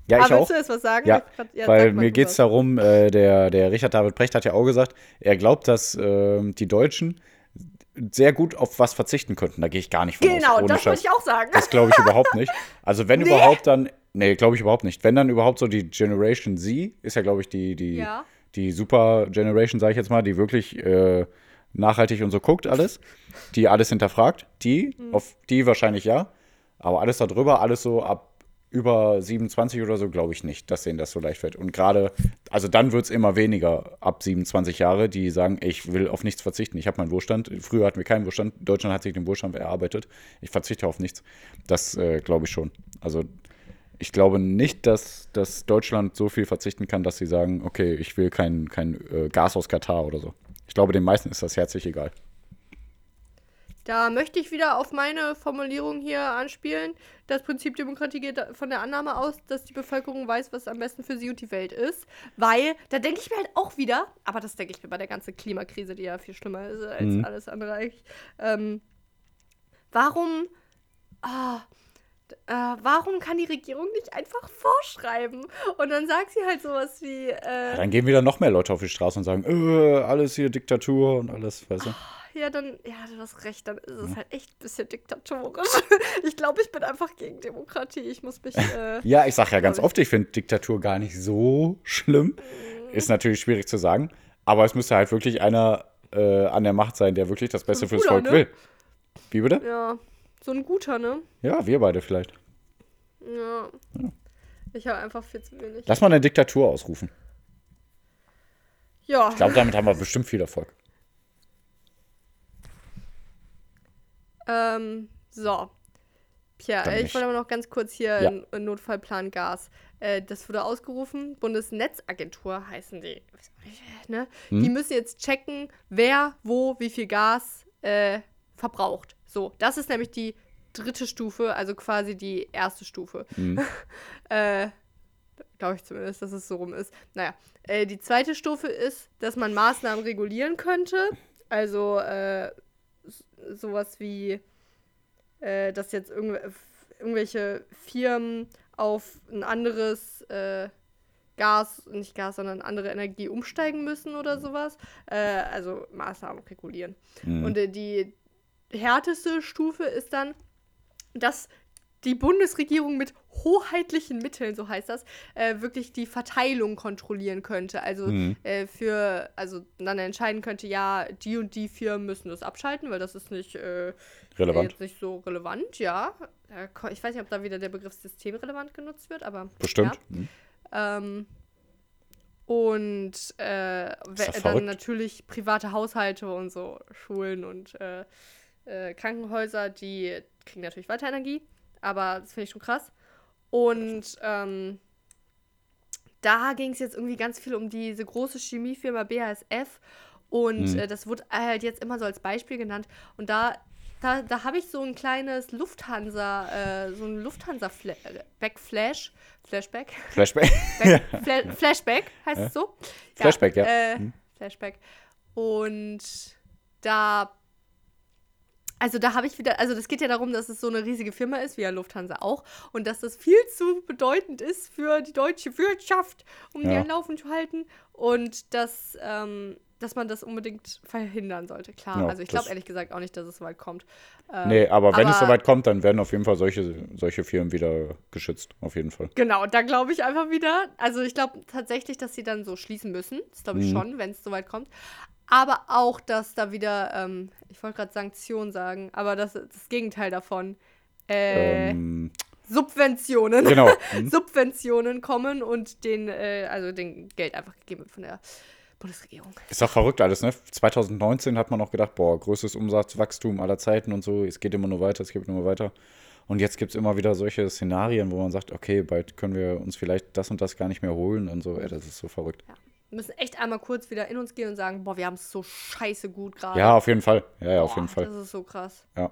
B: ja,
A: ah,
B: ich
A: willst
B: auch.
A: du jetzt was sagen?
B: Ja,
A: grad- ja,
B: Weil mir geht es darum, äh, der, der Richard David Brecht hat ja auch gesagt, er glaubt, dass ähm, die Deutschen sehr gut auf was verzichten könnten. Da gehe ich gar nicht von
A: Genau,
B: aus. Ohne
A: das wollte ich auch sagen.
B: Das glaube ich überhaupt nicht. Also wenn
A: Nee?
B: überhaupt dann, nee, glaube ich überhaupt nicht. Wenn dann überhaupt so die Generation Z, ist ja glaube ich die, die,
A: Ja.
B: die Super Generation, sage ich jetzt mal, die wirklich äh, nachhaltig und so guckt alles, die alles hinterfragt, die,
A: Mhm.
B: auf die wahrscheinlich ja, aber alles darüber, alles so ab über 27 oder so, glaube ich nicht, dass denen das so leicht fällt. Und gerade, also dann wird es immer weniger ab 27 Jahre, die sagen, ich will auf nichts verzichten. Ich habe meinen Wohlstand. Früher hatten wir keinen Wohlstand. Deutschland hat sich den Wohlstand erarbeitet. Ich verzichte auf nichts. Das äh, glaube ich schon. Also ich glaube nicht, dass, dass Deutschland so viel verzichten kann, dass sie sagen, okay, ich will kein, kein äh, Gas aus Katar oder so. Ich glaube, den meisten ist das herzlich egal.
A: Da möchte ich wieder auf meine Formulierung hier anspielen. Das Prinzip Demokratie geht von der Annahme aus, dass die Bevölkerung weiß, was am besten für sie und die Welt ist. Weil, da denke ich mir halt auch wieder, aber das denke ich mir bei der ganzen Klimakrise, die ja viel schlimmer ist als
B: Mhm.
A: alles andere eigentlich. Ähm, warum, ah, äh, warum kann die Regierung nicht einfach vorschreiben? Und dann sagt sie halt sowas wie, äh,
B: Dann gehen wieder noch mehr Leute auf die Straße und sagen, äh, alles hier Diktatur und alles, weißt du?
A: Ja, dann, ja, du hast recht, dann ist es halt echt ein bisschen diktatorisch. Ich glaube, ich bin einfach gegen Demokratie. Ich muss mich. Äh,
B: Ja, ich sag ja ganz
A: ich.
B: oft, ich finde Diktatur gar nicht so schlimm. Ist natürlich schwierig zu sagen, aber es müsste halt wirklich einer äh, an der Macht sein, der wirklich das Beste fürs
A: guter,
B: Volk
A: ne?
B: will. Wie bitte?
A: ja, so ein guter, ne?
B: Ja, wir beide vielleicht.
A: Ja. Ich habe einfach viel zu wenig.
B: Lass mal eine Diktatur ausrufen.
A: Ja,
B: Ich glaube, damit haben wir bestimmt viel Erfolg.
A: Ähm, so. Tja,
B: Dann
A: ich
B: nicht.
A: wollte aber noch ganz kurz hier
B: Ja.
A: n- n- Notfallplan Gas. Äh, das wurde ausgerufen. Bundesnetzagentur heißen die. Nicht, Ne?
B: Hm?
A: Die müssen jetzt checken, wer, wo, wie viel Gas äh, verbraucht. So, das ist nämlich die dritte Stufe, also quasi die erste Stufe.
B: Mhm.
A: äh, Glaube ich zumindest, dass es so rum ist. Naja, äh, die zweite Stufe ist, dass man Maßnahmen regulieren könnte. Also äh, sowas wie, äh, dass jetzt irgendw irgendwelche Firmen auf ein anderes äh, Gas, nicht Gas, sondern andere Energie umsteigen müssen oder sowas. Äh, also Maßnahmen regulieren.
B: Mhm.
A: Und äh, die härteste Stufe ist dann, dass die Bundesregierung mit hoheitlichen Mitteln, so heißt das, äh, wirklich die Verteilung kontrollieren könnte. Also
B: Mhm.
A: äh, für, also dann entscheiden könnte, ja, die und die Firmen müssen das abschalten, weil das ist nicht äh,
B: Relevant.
A: nicht so relevant, ja. Ko- Ich weiß nicht, ob da wieder der Begriff systemrelevant genutzt wird, aber
B: Bestimmt.
A: Ja.
B: Mhm.
A: ähm, und äh, dann natürlich private Haushalte und so, Schulen und äh, äh, Krankenhäuser, die kriegen natürlich weiter Energie, aber das finde ich schon krass. Und ähm, da ging es jetzt irgendwie ganz viel um diese große Chemiefirma BASF und
B: Mhm.
A: äh, das wurde halt jetzt immer so als Beispiel genannt. Und da, da, da habe ich so ein kleines Lufthansa, äh, so ein Lufthansa-Backflash, Flashback,
B: Flashback.
A: Back, Fla Flashback heißt es so?
B: Flashback, ja.
A: Äh,
B: Mhm.
A: Flashback. Und da, also da habe ich wieder, also das geht ja darum, dass es so eine riesige Firma ist, wie ja Lufthansa auch, und dass das viel zu bedeutend ist für die deutsche Wirtschaft, um die
B: Ja.
A: am Laufen zu halten. Und dass, ähm, dass man das unbedingt verhindern sollte. Klar,
B: Ja,
A: also ich glaube ehrlich gesagt auch nicht, dass es so weit kommt. Ähm,
B: Nee, aber wenn es
A: aber-
B: soweit kommt, dann werden auf jeden Fall solche, solche Firmen wieder geschützt. Auf jeden Fall.
A: Genau, da glaube ich einfach wieder. Also ich glaube tatsächlich, dass sie dann so schließen müssen. Das glaube ich
B: Mhm.
A: schon, wenn es soweit kommt. Aber auch, dass da wieder, ähm, ich wollte gerade Sanktionen sagen, aber das das Gegenteil davon. Äh,
B: Ähm,
A: Subventionen.
B: genau. Mhm.
A: Subventionen kommen und den, äh, also den Geld einfach gegeben wird von der Bundesregierung.
B: Ist doch verrückt alles, ne? 2019 hat man noch gedacht, boah, größtes Umsatzwachstum aller Zeiten und so. Es geht immer nur weiter, es geht immer weiter. Und jetzt gibt es immer wieder solche Szenarien, wo man sagt, okay, bald können wir uns vielleicht das und das gar nicht mehr holen und so. Ey, das ist so verrückt.
A: Wir müssen echt einmal kurz wieder in uns gehen und sagen, boah, wir haben es so scheiße gut gerade.
B: Ja, auf jeden Fall. Ja, ja, auf
A: Boah,
B: jeden Fall.
A: Das ist so krass.
B: Ja.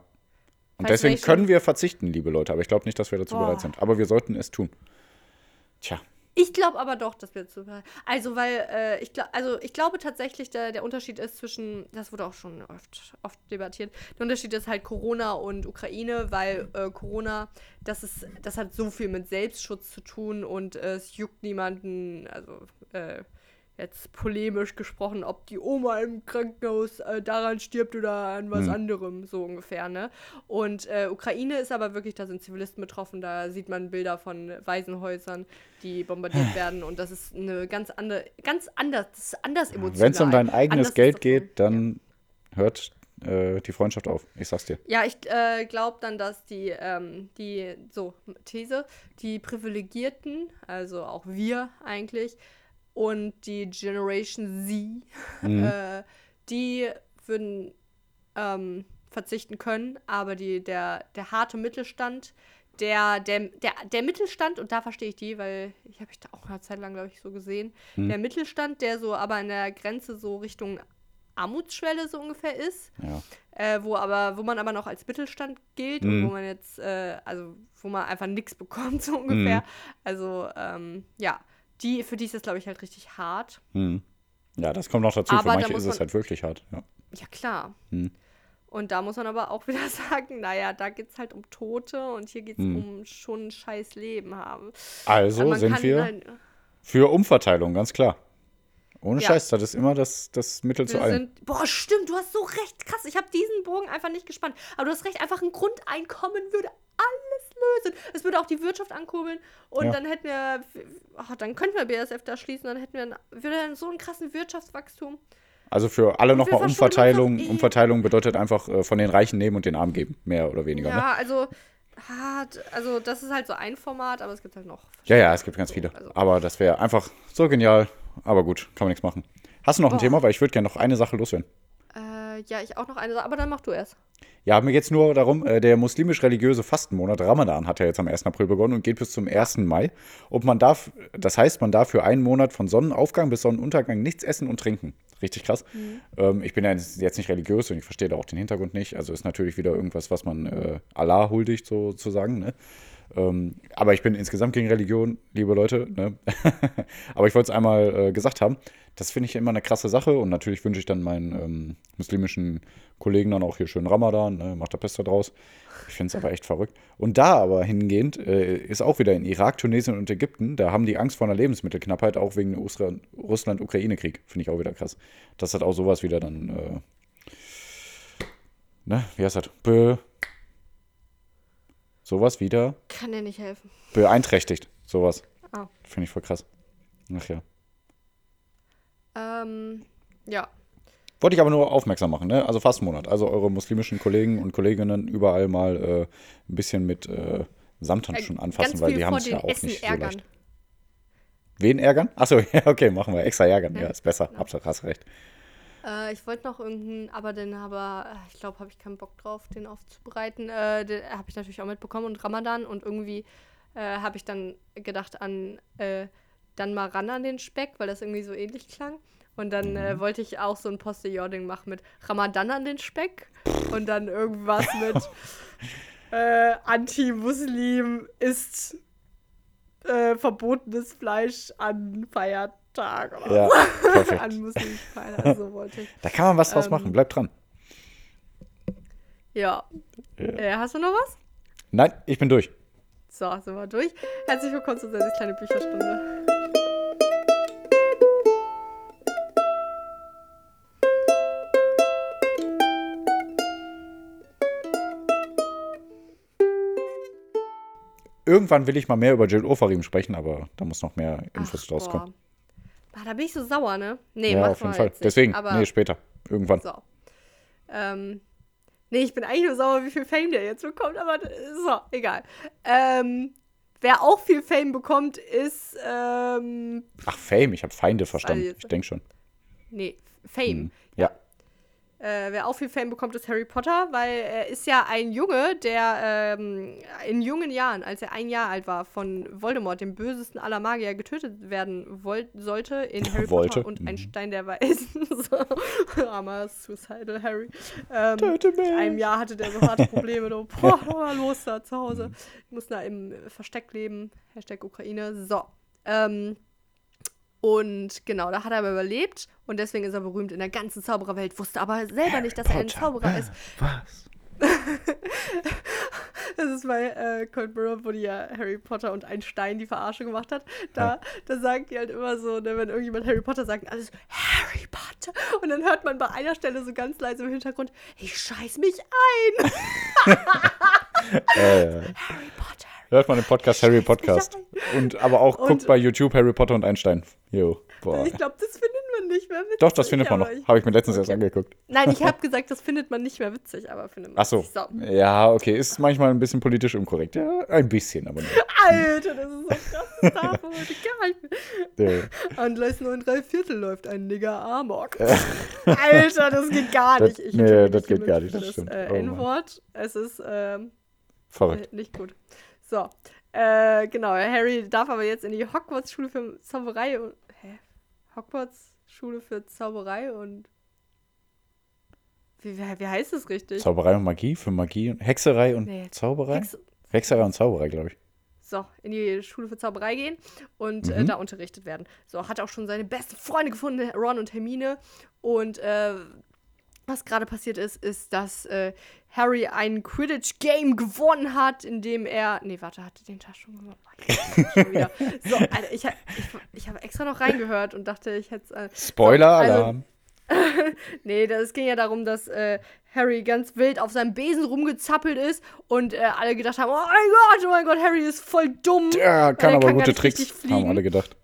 B: Und deswegen können wir verzichten, liebe Leute. Aber ich glaube nicht, dass wir dazu
A: Boah.
B: bereit sind. Aber wir sollten es tun. Tja.
A: Ich glaube aber doch, dass wir zu. Also, weil äh, ich glaube, also ich glaube tatsächlich, der, der Unterschied ist zwischen, das wurde auch schon oft, oft debattiert, der Unterschied ist halt Corona und Ukraine, weil äh, Corona, das ist, das hat so viel mit Selbstschutz zu tun und äh, es juckt niemanden, also äh, jetzt polemisch gesprochen, ob die Oma im Krankenhaus äh, daran stirbt oder an was
B: Hm.
A: anderem, so ungefähr, ne? Und äh, Ukraine ist aber wirklich, da sind Zivilisten betroffen, da sieht man Bilder von Waisenhäusern, die bombardiert werden und das ist eine ganz andere, ganz anders, das ist anders emotional.
B: Wenn es um dein eigenes
A: Anders
B: Geld geht, dann hört äh, die Freundschaft auf. Ich sag's dir.
A: Ja, ich äh, glaube dann, dass die, ähm, die, so, These, die Privilegierten, also auch wir eigentlich, und die Generation Z,
B: Mhm.
A: äh, die würden ähm, verzichten können, aber die, der, der harte Mittelstand, der, der, der, der Mittelstand, und da verstehe ich die, weil ich habe ich da auch eine Zeit lang, glaube ich, so gesehen,
B: Mhm.
A: der Mittelstand, der so aber an der Grenze so Richtung Armutsschwelle so ungefähr ist.
B: Ja.
A: Äh, wo aber, wo man aber noch als Mittelstand gilt
B: Mhm.
A: und wo man jetzt, äh, also wo man einfach nichts bekommt, so ungefähr.
B: Mhm.
A: Also, ähm, ja, die, für die ist das, glaube ich, halt richtig hart.
B: Hm. Ja, das kommt noch dazu.
A: Aber
B: Für manche ist es
A: man-
B: halt wirklich hart. Ja.
A: Ja, klar.
B: Hm.
A: Und da muss man aber auch wieder sagen, naja, da geht es halt um Tote und hier geht es
B: Hm.
A: um schon ein scheiß Leben haben.
B: Also
A: man
B: sind wir
A: halt-
B: für Umverteilung, ganz klar. Ohne
A: Ja.
B: Scheiß, das ist immer das, das Mittel zu
A: Wir
B: allem.
A: sind, boah, stimmt, du hast so recht. Krass, ich habe diesen Bogen einfach nicht gespannt. Aber du hast recht, einfach ein Grundeinkommen würde lösen. Es würde auch die Wirtschaft ankurbeln. Und
B: Ja.
A: dann hätten wir, ach, dann könnten wir BSF da schließen. Dann hätten wir, ein- würde dann so einen krassen Wirtschaftswachstum.
B: Also für alle
A: wir
B: nochmal Umverteilung.
A: eh.
B: Umverteilung bedeutet einfach äh, von den Reichen nehmen und den Armen geben. Mehr oder weniger. Ne?
A: Ja, also, hart, also das ist halt so ein Format, aber es gibt halt noch.
B: Ja, ja, es gibt ganz viele.
A: also-
B: Aber das wäre einfach so genial. Aber gut, kann man nichts machen. Hast du noch ein
A: Boah.
B: Thema? Weil ich würde gerne noch eine Sache loswerden.
A: Äh, ja, ich auch noch eine Sache, aber dann mach du erst.
B: Ja, mir geht es nur darum, äh, der muslimisch-religiöse Fastenmonat Ramadan hat ja jetzt am 1. April begonnen und geht bis zum 1. Mai. Und man darf, das heißt, man darf für einen Monat von Sonnenaufgang bis Sonnenuntergang nichts essen und trinken. Richtig krass. Ähm, ich bin ja jetzt jetzt nicht religiös und ich verstehe da auch den Hintergrund nicht. Also ist natürlich wieder irgendwas, was man äh, Allah huldigt, sozusagen. Ne? Ähm, aber ich bin insgesamt gegen Religion, liebe Leute. Ne? aber ich wollte es einmal äh, gesagt haben. Das finde ich immer eine krasse Sache und natürlich wünsche ich dann meinen ähm, muslimischen Kollegen dann auch hier schönen Ramadan, ne? macht der Beste draus. Ich finde es aber echt verrückt. Und da aber hingehend äh, ist auch wieder in Irak, Tunesien und Ägypten, da haben die Angst vor einer Lebensmittelknappheit, auch wegen Russland-Ukraine-Krieg. Finde ich auch wieder krass. Das hat auch sowas wieder dann, äh, ne, wie heißt das? Be sowas wieder
A: Kann dir nicht helfen.
B: beeinträchtigt. Sowas.
A: Ah.
B: Finde ich voll krass. Ach ja.
A: Ähm, ja.
B: Wollte ich aber nur aufmerksam machen, ne? Also Fastenmonat. Also eure muslimischen Kollegen und Kolleginnen überall mal äh, ein bisschen mit äh, Samthandschuhen
A: Äh,
B: anfassen, weil die haben es ja auch
A: Essen
B: nicht so
A: ärgern.
B: leicht. Wen ärgern? Achso, ja, okay, machen wir. Extra ärgern. Ja,
A: Ja.
B: ist besser. Hab's hast recht.
A: Äh, ich wollte noch irgendeinen, aber den aber, äh, ich glaube, habe ich keinen Bock drauf, den aufzubereiten. Äh, den habe ich natürlich auch mitbekommen und Ramadan und irgendwie äh, habe ich dann gedacht an äh, dann mal ran an den Speck, weil das irgendwie so ähnlich klang. Und dann
B: Mhm.
A: äh, wollte ich auch so ein Postillon machen mit Ramadan an den Speck und dann irgendwas mit äh, Anti-Muslim ist äh, verbotenes Fleisch an Feiertag oder
B: Ja,
A: so.
B: perfekt.
A: an Muslimfeiern, also wollte ich.
B: Da kann man was draus
A: Ähm,
B: machen. Bleibt dran.
A: Ja. Äh, hast du noch was?
B: Nein, ich bin durch.
A: So, sind wir durch. Herzlich willkommen zu Sessis kleine Bücherstunde.
B: Irgendwann will ich mal mehr über Jill Ofarim sprechen, aber da muss noch mehr Infos
A: Ach,
B: draus
A: boah. Ah, da bin ich so sauer, ne? Nee,
B: ja, auf jeden Fall.
A: nicht.
B: Deswegen,
A: Aber
B: nee, später. Irgendwann.
A: so. Ähm, nee, ich bin eigentlich nur sauer, wie viel Fame der jetzt bekommt, aber so, egal. Ähm, wer auch viel Fame bekommt, ist, ähm,
B: Ach, Fame, ich habe Feinde verstanden.
A: jetzt-
B: Ich denke schon.
A: nee, Fame.
B: Hm. Ja.
A: Äh, wer auch viel Fame bekommt, ist Harry Potter, weil er ist ja ein Junge, der ähm, in jungen Jahren, als er ein Jahr alt war, von Voldemort, dem bösesten aller Magier, getötet werden sollte in Harry
B: Wollte.
A: Potter und
B: Mhm.
A: ein Stein der Weisen. so, armer Suicidal Harry. Ähm,
B: Töte mich.
A: in einem Jahr hatte der so harte Probleme. So, boah, los da zu Hause. Muss da im Versteck leben. Hashtag Ukraine. So. Ähm, und genau, da hat er aber überlebt und deswegen ist er berühmt in der ganzen Zaubererwelt. Wusste aber selber nicht, dass er ein
B: Potter.
A: Zauberer ist.
B: Was?
A: Das ist bei äh, Cold Mirror, wo die ja Harry Potter und ein Stein die Verarsche gemacht hat. Da, da sagen die halt immer so, ne, wenn irgendjemand Harry Potter sagt, alles so, Harry Potter. Und dann hört man bei einer Stelle so ganz leise im Hintergrund, ich scheiß mich ein.
B: Äh,
A: Harry Potter.
B: Hört man den Podcast Harry Podcast. Und aber auch
A: Und-
B: guckt bei YouTube Harry Potter und Einstein. Jo. Boah.
A: Ich glaube, das findet man nicht mehr witzig.
B: Doch, das findet man noch. Habe ich mir letztens erst
A: Okay.
B: angeguckt.
A: Nein, ich habe gesagt, das findet man nicht mehr witzig, aber findet man
B: Ach so.
A: so.
B: Ja, okay. Ist manchmal ein bisschen politisch unkorrekt. Ja, ein bisschen, aber nicht.
A: Alter, das ist so krass. Das nicht mehr.
B: Ja.
A: An Gleis 9 3 Viertel läuft ein Nigger Amok. Alter, das geht gar
B: Das-
A: nicht. Ich
B: nee, das geht gar nicht,
A: für
B: das stimmt.
A: Äh,
B: Oh.
A: N-Wort. Es ist ähm,
B: Verrückt.
A: äh, nicht gut. So. Äh, genau, Harry darf aber jetzt in die Hogwarts-Schule für Zauberei und. Hä? Hogwarts-Schule für Zauberei und Wie, wie, heißt es richtig?
B: Zauberei und Magie für Magie und Hexerei und
A: Nee.
B: Zauberei?
A: Hex-
B: Hexerei und Zauberei, glaube ich.
A: so, in die Schule für Zauberei gehen und äh,
B: Mhm.
A: da unterrichtet werden. So, hat auch schon seine besten Freunde gefunden, Ron und Hermine. Und äh, was gerade passiert ist, ist, dass äh, Harry ein Quidditch-Game gewonnen hat, in dem er. Nee, warte, hatte den Tag schon gewonnen. schon wieder. So, Alter, ich, ich, ich habe extra noch reingehört und dachte, ich hätte es. Äh,
B: Spoiler-Alarm.
A: Nee, das ging ja darum, dass äh, Harry ganz wild auf seinem Besen rumgezappelt ist und äh, alle gedacht haben, oh mein Gott, oh mein Gott, Harry ist voll dumm.
B: Der kann
A: Weil er
B: aber
A: gar
B: gute Tricks, haben alle gedacht.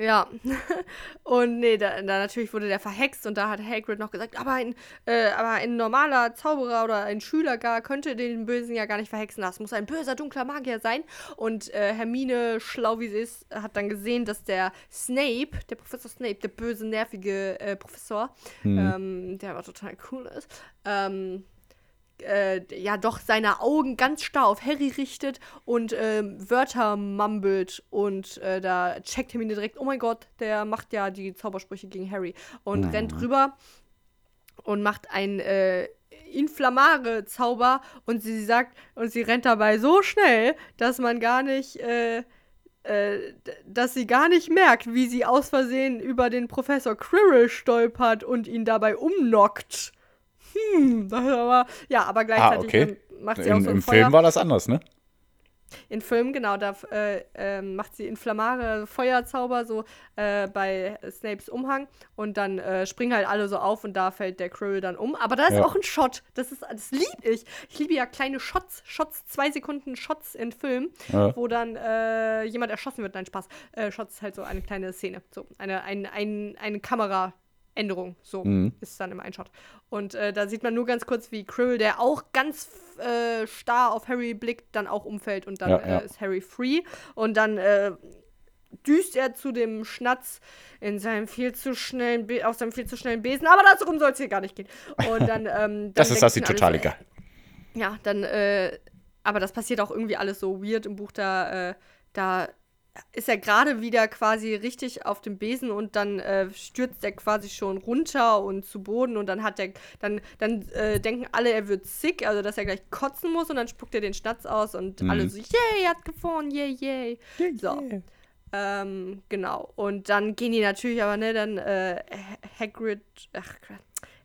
A: Ja. Und nee, da, da natürlich wurde der verhext und da hat Hagrid noch gesagt, aber ein, äh, aber ein normaler Zauberer oder ein Schüler gar könnte den Bösen ja gar nicht verhexen. Das muss ein böser, dunkler Magier sein. Und äh, Hermine, schlau wie sie ist, hat dann gesehen, dass der Snape, der Professor Snape, der böse, nervige äh, Professor, ähm, der aber total cool ist, ähm, äh, ja doch seine Augen ganz starr auf Harry richtet und ähm, Wörter mumbelt und äh, da checkt Hermine direkt, oh mein Gott, der macht ja die Zaubersprüche gegen Harry und rennt rüber und macht ein äh, Inflammare-Zauber und sie sagt, und sie rennt dabei so schnell, dass man gar nicht, äh, äh, dass sie gar nicht merkt, wie sie aus Versehen über den Professor Quirrell stolpert und ihn dabei umnockt. Hm, das ist aber, ja, aber gleichzeitig
B: Ah, okay.
A: macht sie auch
B: In,
A: so
B: Im
A: Feuer.
B: Film war das anders, ne?
A: In Filmen, genau, da äh, ähm, macht sie Inflammare, Feuerzauber so äh, bei Snapes Umhang und dann äh, springen halt alle so auf und da fällt der Quirrell dann um. Aber da ist
B: Ja.
A: auch ein Shot. Das ist, das liebe ich. Ich liebe ja kleine Shots, Shots, zwei Sekunden Shots in Filmen,
B: Ja.
A: wo dann äh, jemand erschossen wird. Nein, Spaß. Äh, Shots ist halt so eine kleine Szene. So, eine, ein, ein, eine Kameraänderung. So
B: Mhm.
A: ist dann immer ein Shot. Und äh, da sieht man nur ganz kurz, wie Krill, der auch ganz äh, starr auf Harry blickt, dann auch umfällt und dann
B: Ja, ja.
A: Äh, ist Harry free. Und dann äh, düst er zu dem Schnatz in seinem viel zu schnellen Be auf seinem viel zu schnellen Besen. Aber darum soll es hier gar nicht gehen. Und dann, ähm, dann
B: Das ist das die total egal.
A: ja, dann, äh, aber das passiert auch irgendwie alles so weird im Buch. Da, äh, da ist er gerade wieder quasi richtig auf dem Besen und dann äh, stürzt er quasi schon runter und zu Boden und dann hat er, dann, dann äh, denken alle, er wird sick, also dass er gleich kotzen muss und dann spuckt er den Schnatz aus und
B: Mhm.
A: alle so, yay, er hat gewonnen, yay, yay. So. Ähm, genau. Und dann gehen die natürlich aber, ne, dann äh, Ha- Hagrid, ach,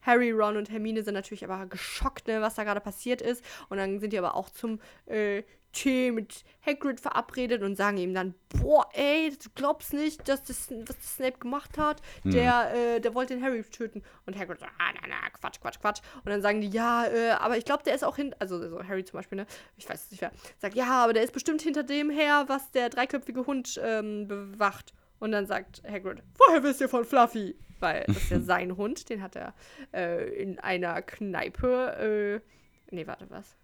A: Harry, Ron und Hermine sind natürlich aber geschockt, ne, was da gerade passiert ist. Und dann sind die aber auch zum äh, Tee mit Hagrid verabredet und sagen ihm dann, boah, ey, du glaubst nicht, dass das, was das Snape gemacht hat. Der, äh, der wollte den Harry töten. Und Hagrid so, ah, na, na, Quatsch, Quatsch, Quatsch. Und dann sagen die, ja, äh, aber ich glaube, der ist auch hin, also so Harry zum Beispiel, ne, ich weiß es nicht wer, sagt, ja, aber der ist bestimmt hinter dem her, was der dreiköpfige Hund ähm, bewacht. Und dann sagt Hagrid, woher wisst ihr von Fluffy? Weil das ist ja sein Hund, den hat er äh, in einer Kneipe, äh, nee, warte, was?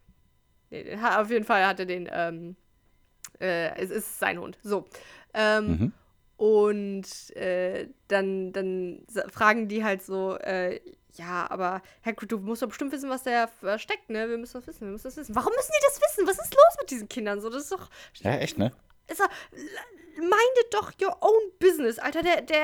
A: Nee, den, ha- auf jeden Fall hat er den, ähm, äh, es ist sein Hund. So. Ähm,
B: Mhm.
A: Und äh, dann, dann fragen die halt so, äh, ja, aber Hagrid, du musst doch bestimmt wissen, was der versteckt, ne? Wir müssen das wissen, wir müssen das wissen. Warum müssen die das wissen? Was ist los mit diesen Kindern? So, das ist doch,
B: Ja, echt, ne?
A: ist er, mindet doch your own business, Alter. Der, der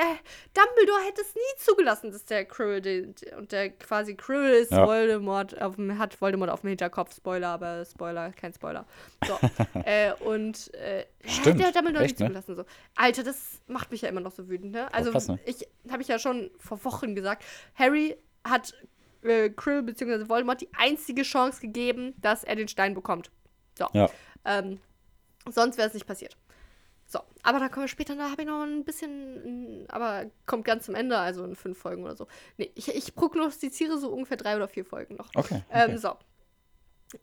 A: Dumbledore hätte es nie zugelassen, dass der Quirrell den, und der quasi Quirrell ist
B: Ja.
A: Voldemort auf dem, hat Voldemort auf dem Hinterkopf. Spoiler, aber Spoiler, kein Spoiler. So. äh, und äh,
B: Stimmt,
A: der hat Dumbledore
B: echt,
A: nie zugelassen. So. Alter, das macht mich ja immer noch so wütend, ne? Also,
B: krass, ne?
A: ich habe ich ja schon vor Wochen gesagt, Harry hat äh, Krill bzw. Voldemort die einzige Chance gegeben, dass er den Stein bekommt. So.
B: Ja.
A: Ähm, sonst wäre es nicht passiert. So, aber da kommen wir später, da habe ich noch ein bisschen, aber kommt ganz zum Ende, also in fünf Folgen oder so. Nee, ich, ich prognostiziere so ungefähr drei oder vier Folgen noch.
B: Okay.
A: Ähm,
B: okay.
A: so.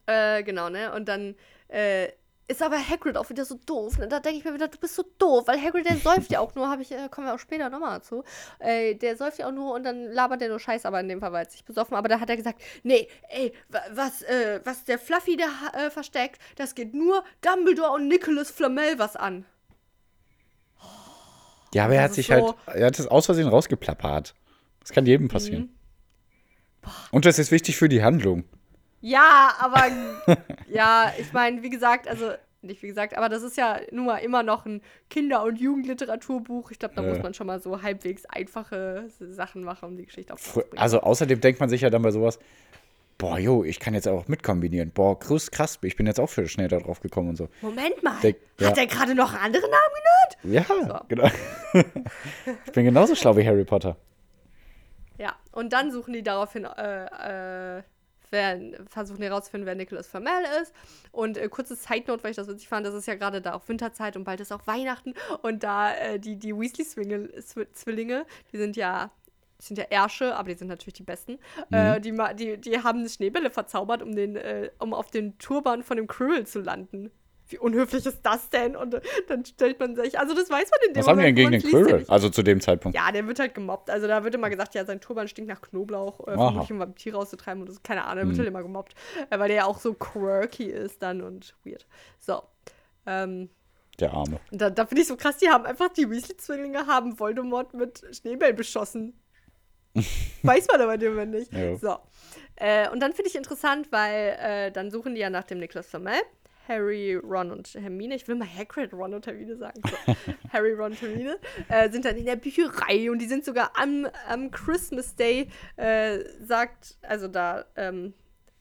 A: Äh, genau, ne? Und dann äh, ist aber Hagrid auch wieder so doof. Ne? Da denke ich mir wieder, du bist so doof, weil Hagrid, der säuft ja auch nur, habe ich, äh, kommen wir auch später nochmal dazu. Äh, der säuft ja auch nur und dann labert der nur Scheiß, aber in dem Fall war er jetzt nicht besoffen. Aber da hat er gesagt, nee, ey, wa- was, äh, was der Fluffy da äh, versteckt, das geht nur Dumbledore und Nicholas Flamel was an.
B: Ja, aber er hat sich
A: so-
B: halt, er hat es aus Versehen rausgeplappert. Das kann jedem passieren.
A: Mhm.
B: Und das ist wichtig für die Handlung.
A: Ja, aber ja, ich meine, wie gesagt, also nicht, wie gesagt. Aber das ist ja nun mal immer noch ein Kinder- und Jugendliteraturbuch. Ich glaube, da
B: Ja.
A: muss man schon mal so halbwegs einfache Sachen machen, um die Geschichte auf den
B: Fr-
A: Punkt zu bringen.
B: Also außerdem denkt man sich ja dann bei sowas, boah, jo, ich kann jetzt auch mitkombinieren. Boah, krass, krass, ich bin jetzt auch für schnell da drauf gekommen und so.
A: Moment mal,
B: Der- ja.
A: hat er gerade noch einen anderen Namen genannt?
B: Ja,
A: So.
B: genau. ich bin genauso schlau wie Harry Potter.
A: Ja, und dann suchen die daraufhin, äh, äh, wer, versuchen die herauszufinden, wer Nicholas Flamel ist. Und äh, kurze Note, weil ich das witzig fand, das ist ja gerade da auch Winterzeit und bald ist auch Weihnachten. Und da äh, die, die Weasley-Zwillinge, die sind ja. Die sind ja Ärsche, aber die sind natürlich die besten. Äh, die, ma- die, die haben Schneebälle verzaubert, um, den, äh, um auf den Turban von dem Quirrell zu landen. Wie unhöflich ist das denn? Und äh, dann stellt man sich, also das weiß man in dem
B: Was haben die denn gegen
A: Moment,
B: den
A: ja
B: Quirrell? Also zu dem Zeitpunkt.
A: Ja, der wird halt gemobbt. Also da wird immer gesagt, ja, sein Turban stinkt nach Knoblauch, äh, vermutlich um Vampire rauszutreiben und das, keine Ahnung, der wird
B: Hm.
A: halt immer gemobbt. Äh, weil der ja auch so quirky ist dann und weird. So. Ähm,
B: Der Arme.
A: da, da finde ich so krass, die haben einfach, die Weasley-Zwillinge haben Voldemort mit Schneebell beschossen. Weiß man aber dem nicht.
B: Ja.
A: So. Äh, und dann finde ich interessant, weil äh, dann suchen die ja nach dem Nicholas Flamel. Harry, Ron und Hermine. Ich will mal Hagrid, Ron und Hermine sagen. So. Harry, Ron und Hermine äh, sind dann in der Bücherei und die sind sogar am, am Christmas Day, äh, sagt, also da ähm,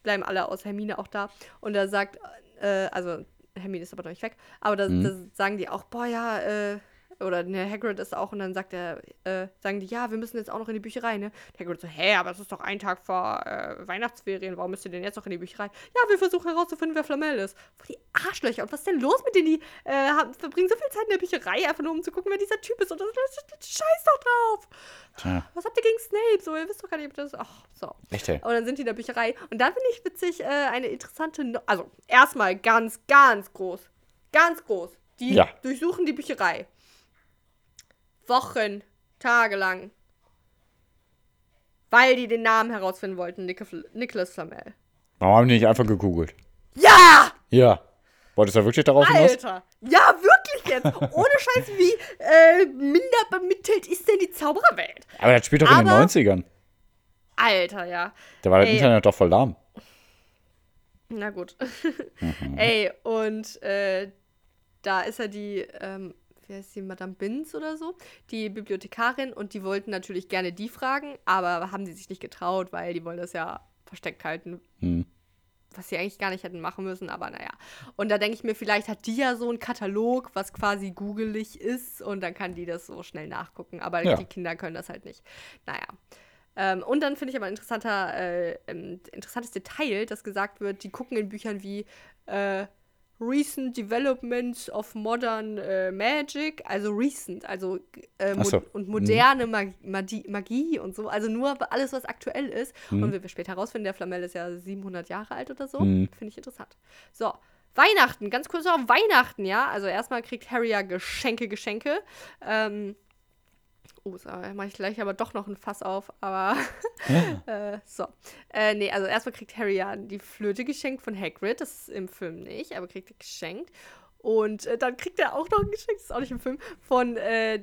A: bleiben alle aus Hermine auch da. Und da sagt, äh, also Hermine ist aber noch nicht weg, aber da,
B: Mhm.
A: da sagen die auch, boah, ja, äh, oder ne, Hagrid ist auch und dann sagt er, äh, sagen die, ja, wir müssen jetzt auch noch in die Bücherei, ne? Der Hagrid so, hä, aber es ist doch ein Tag vor äh, Weihnachtsferien, warum müsst ihr denn jetzt noch in die Bücherei? Ja, wir versuchen herauszufinden, wer Flamel ist. Voll die Arschlöcher, und was ist denn los mit denen, die äh, haben, verbringen so viel Zeit in der Bücherei, einfach nur um zu gucken, wer dieser Typ ist und das, das, das scheiß doch drauf.
B: Tja,
A: Was habt ihr gegen Snape? So, ihr wisst doch gar nicht, ob das, ach, so.
B: echt, ey.
A: Und dann sind die in der Bücherei. Und dann finde ich witzig, äh, eine interessante, no also erstmal ganz, ganz groß, ganz groß. Die
B: Ja.
A: durchsuchen die Bücherei. Wochen, Tage lang. Weil die den Namen herausfinden wollten, Nic Nicholas Flamel.
B: Warum haben die nicht einfach gegoogelt?
A: Ja!
B: Ja. Wolltest du wirklich darauf hinaus?
A: Alter! Ja, wirklich jetzt! Ohne Scheiß, wie äh, minder bemittelt ist denn die Zaubererwelt?
B: Aber das spielt doch in den
A: Aber-
B: 90ern.
A: Alter, ja.
B: Da war das
A: Ey.
B: Internet doch voll lahm.
A: Na gut.
B: Mhm.
A: Ey, und äh, da ist ja die, ähm, wie heißt die, Madame Binz oder so, die Bibliothekarin und die wollten natürlich gerne die fragen, aber haben die sich nicht getraut, weil die wollen das ja versteckt halten,
B: Hm.
A: was sie eigentlich gar nicht hätten machen müssen, aber naja. Und da denke ich mir, vielleicht hat die ja so einen Katalog, was quasi googelig ist und dann kann die das so schnell nachgucken, aber
B: Ja.
A: die Kinder können das halt nicht. Naja. Ähm, und dann finde ich aber ein interessanter, äh, interessantes Detail, dass gesagt wird, die gucken in Büchern wie äh, Recent Developments of Modern äh, Magic, also recent, also äh, mo
B: so.
A: und moderne Mag Magie, Magie und so, also nur alles, was aktuell ist.
B: Mhm.
A: Und wie wir später herausfinden, der Flamel ist ja 700 Jahre alt oder so.
B: Mhm.
A: Finde ich interessant. So, Weihnachten, ganz kurz noch Weihnachten, ja. Also erstmal kriegt Harry ja Geschenke, Geschenke. Ähm, oh, so, mache ich gleich aber doch noch ein Fass auf, aber äh, so. Äh, nee, also erstmal kriegt Harry ja die Flöte geschenkt von Hagrid, das ist im Film nicht, aber kriegt er geschenkt. Und äh, dann kriegt er auch noch ein Geschenk, das ist auch nicht im Film, von äh,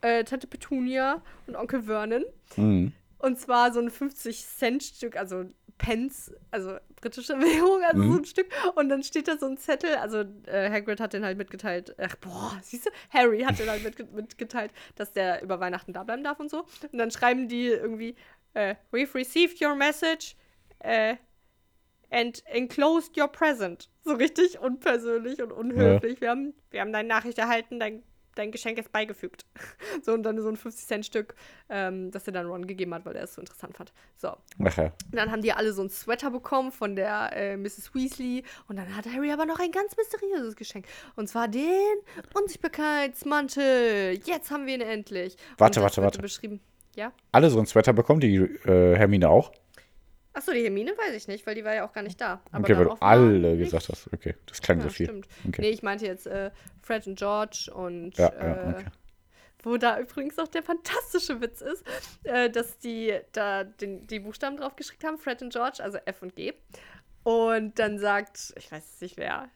A: äh, Tante Petunia und Onkel Vernon.
B: Mhm.
A: Und zwar so ein 50-Cent-Stück, also Pence, also britische Währung, also
B: Mhm.
A: so ein Stück. Und dann steht da so ein Zettel, also äh, Hagrid hat den halt mitgeteilt, ach boah, siehst du, Harry hat den halt mitge mitgeteilt, dass der über Weihnachten da bleiben darf und so. Und dann schreiben die irgendwie, äh, we've received your message, äh, and enclosed your present. So richtig unpersönlich und unhöflich. Wir, haben, wir haben deine Nachricht erhalten, dein, dein Geschenk ist beigefügt. So, und dann so ein 50-Cent-Stück, ähm, das er dann Ron gegeben hat, weil er es so interessant fand. So. Und dann haben die alle so einen Sweater bekommen von der äh, Mrs. Weasley. Und dann hat Harry aber noch ein ganz mysteriöses Geschenk. Und zwar den Unsichtbarkeitsmantel. Jetzt haben wir ihn endlich.
B: Warte, warte, warte.
A: beschrieben. Ja?
B: Alle so ein Sweater bekommen, die äh, Hermine auch.
A: Achso, die Hermine weiß ich nicht, weil die war ja auch gar nicht da. Aber
B: okay, weil du alle gesagt hast. Okay, das klang
A: Ja,
B: so viel.
A: stimmt.
B: Okay.
A: Nee, ich meinte jetzt äh, Fred und George und
B: Ja,
A: äh,
B: ja, okay.
A: wo da übrigens auch der fantastische Witz ist, äh, dass die da den, die Buchstaben drauf geschickt haben, Fred und George, also F und G. Und dann sagt, ich weiß nicht wer,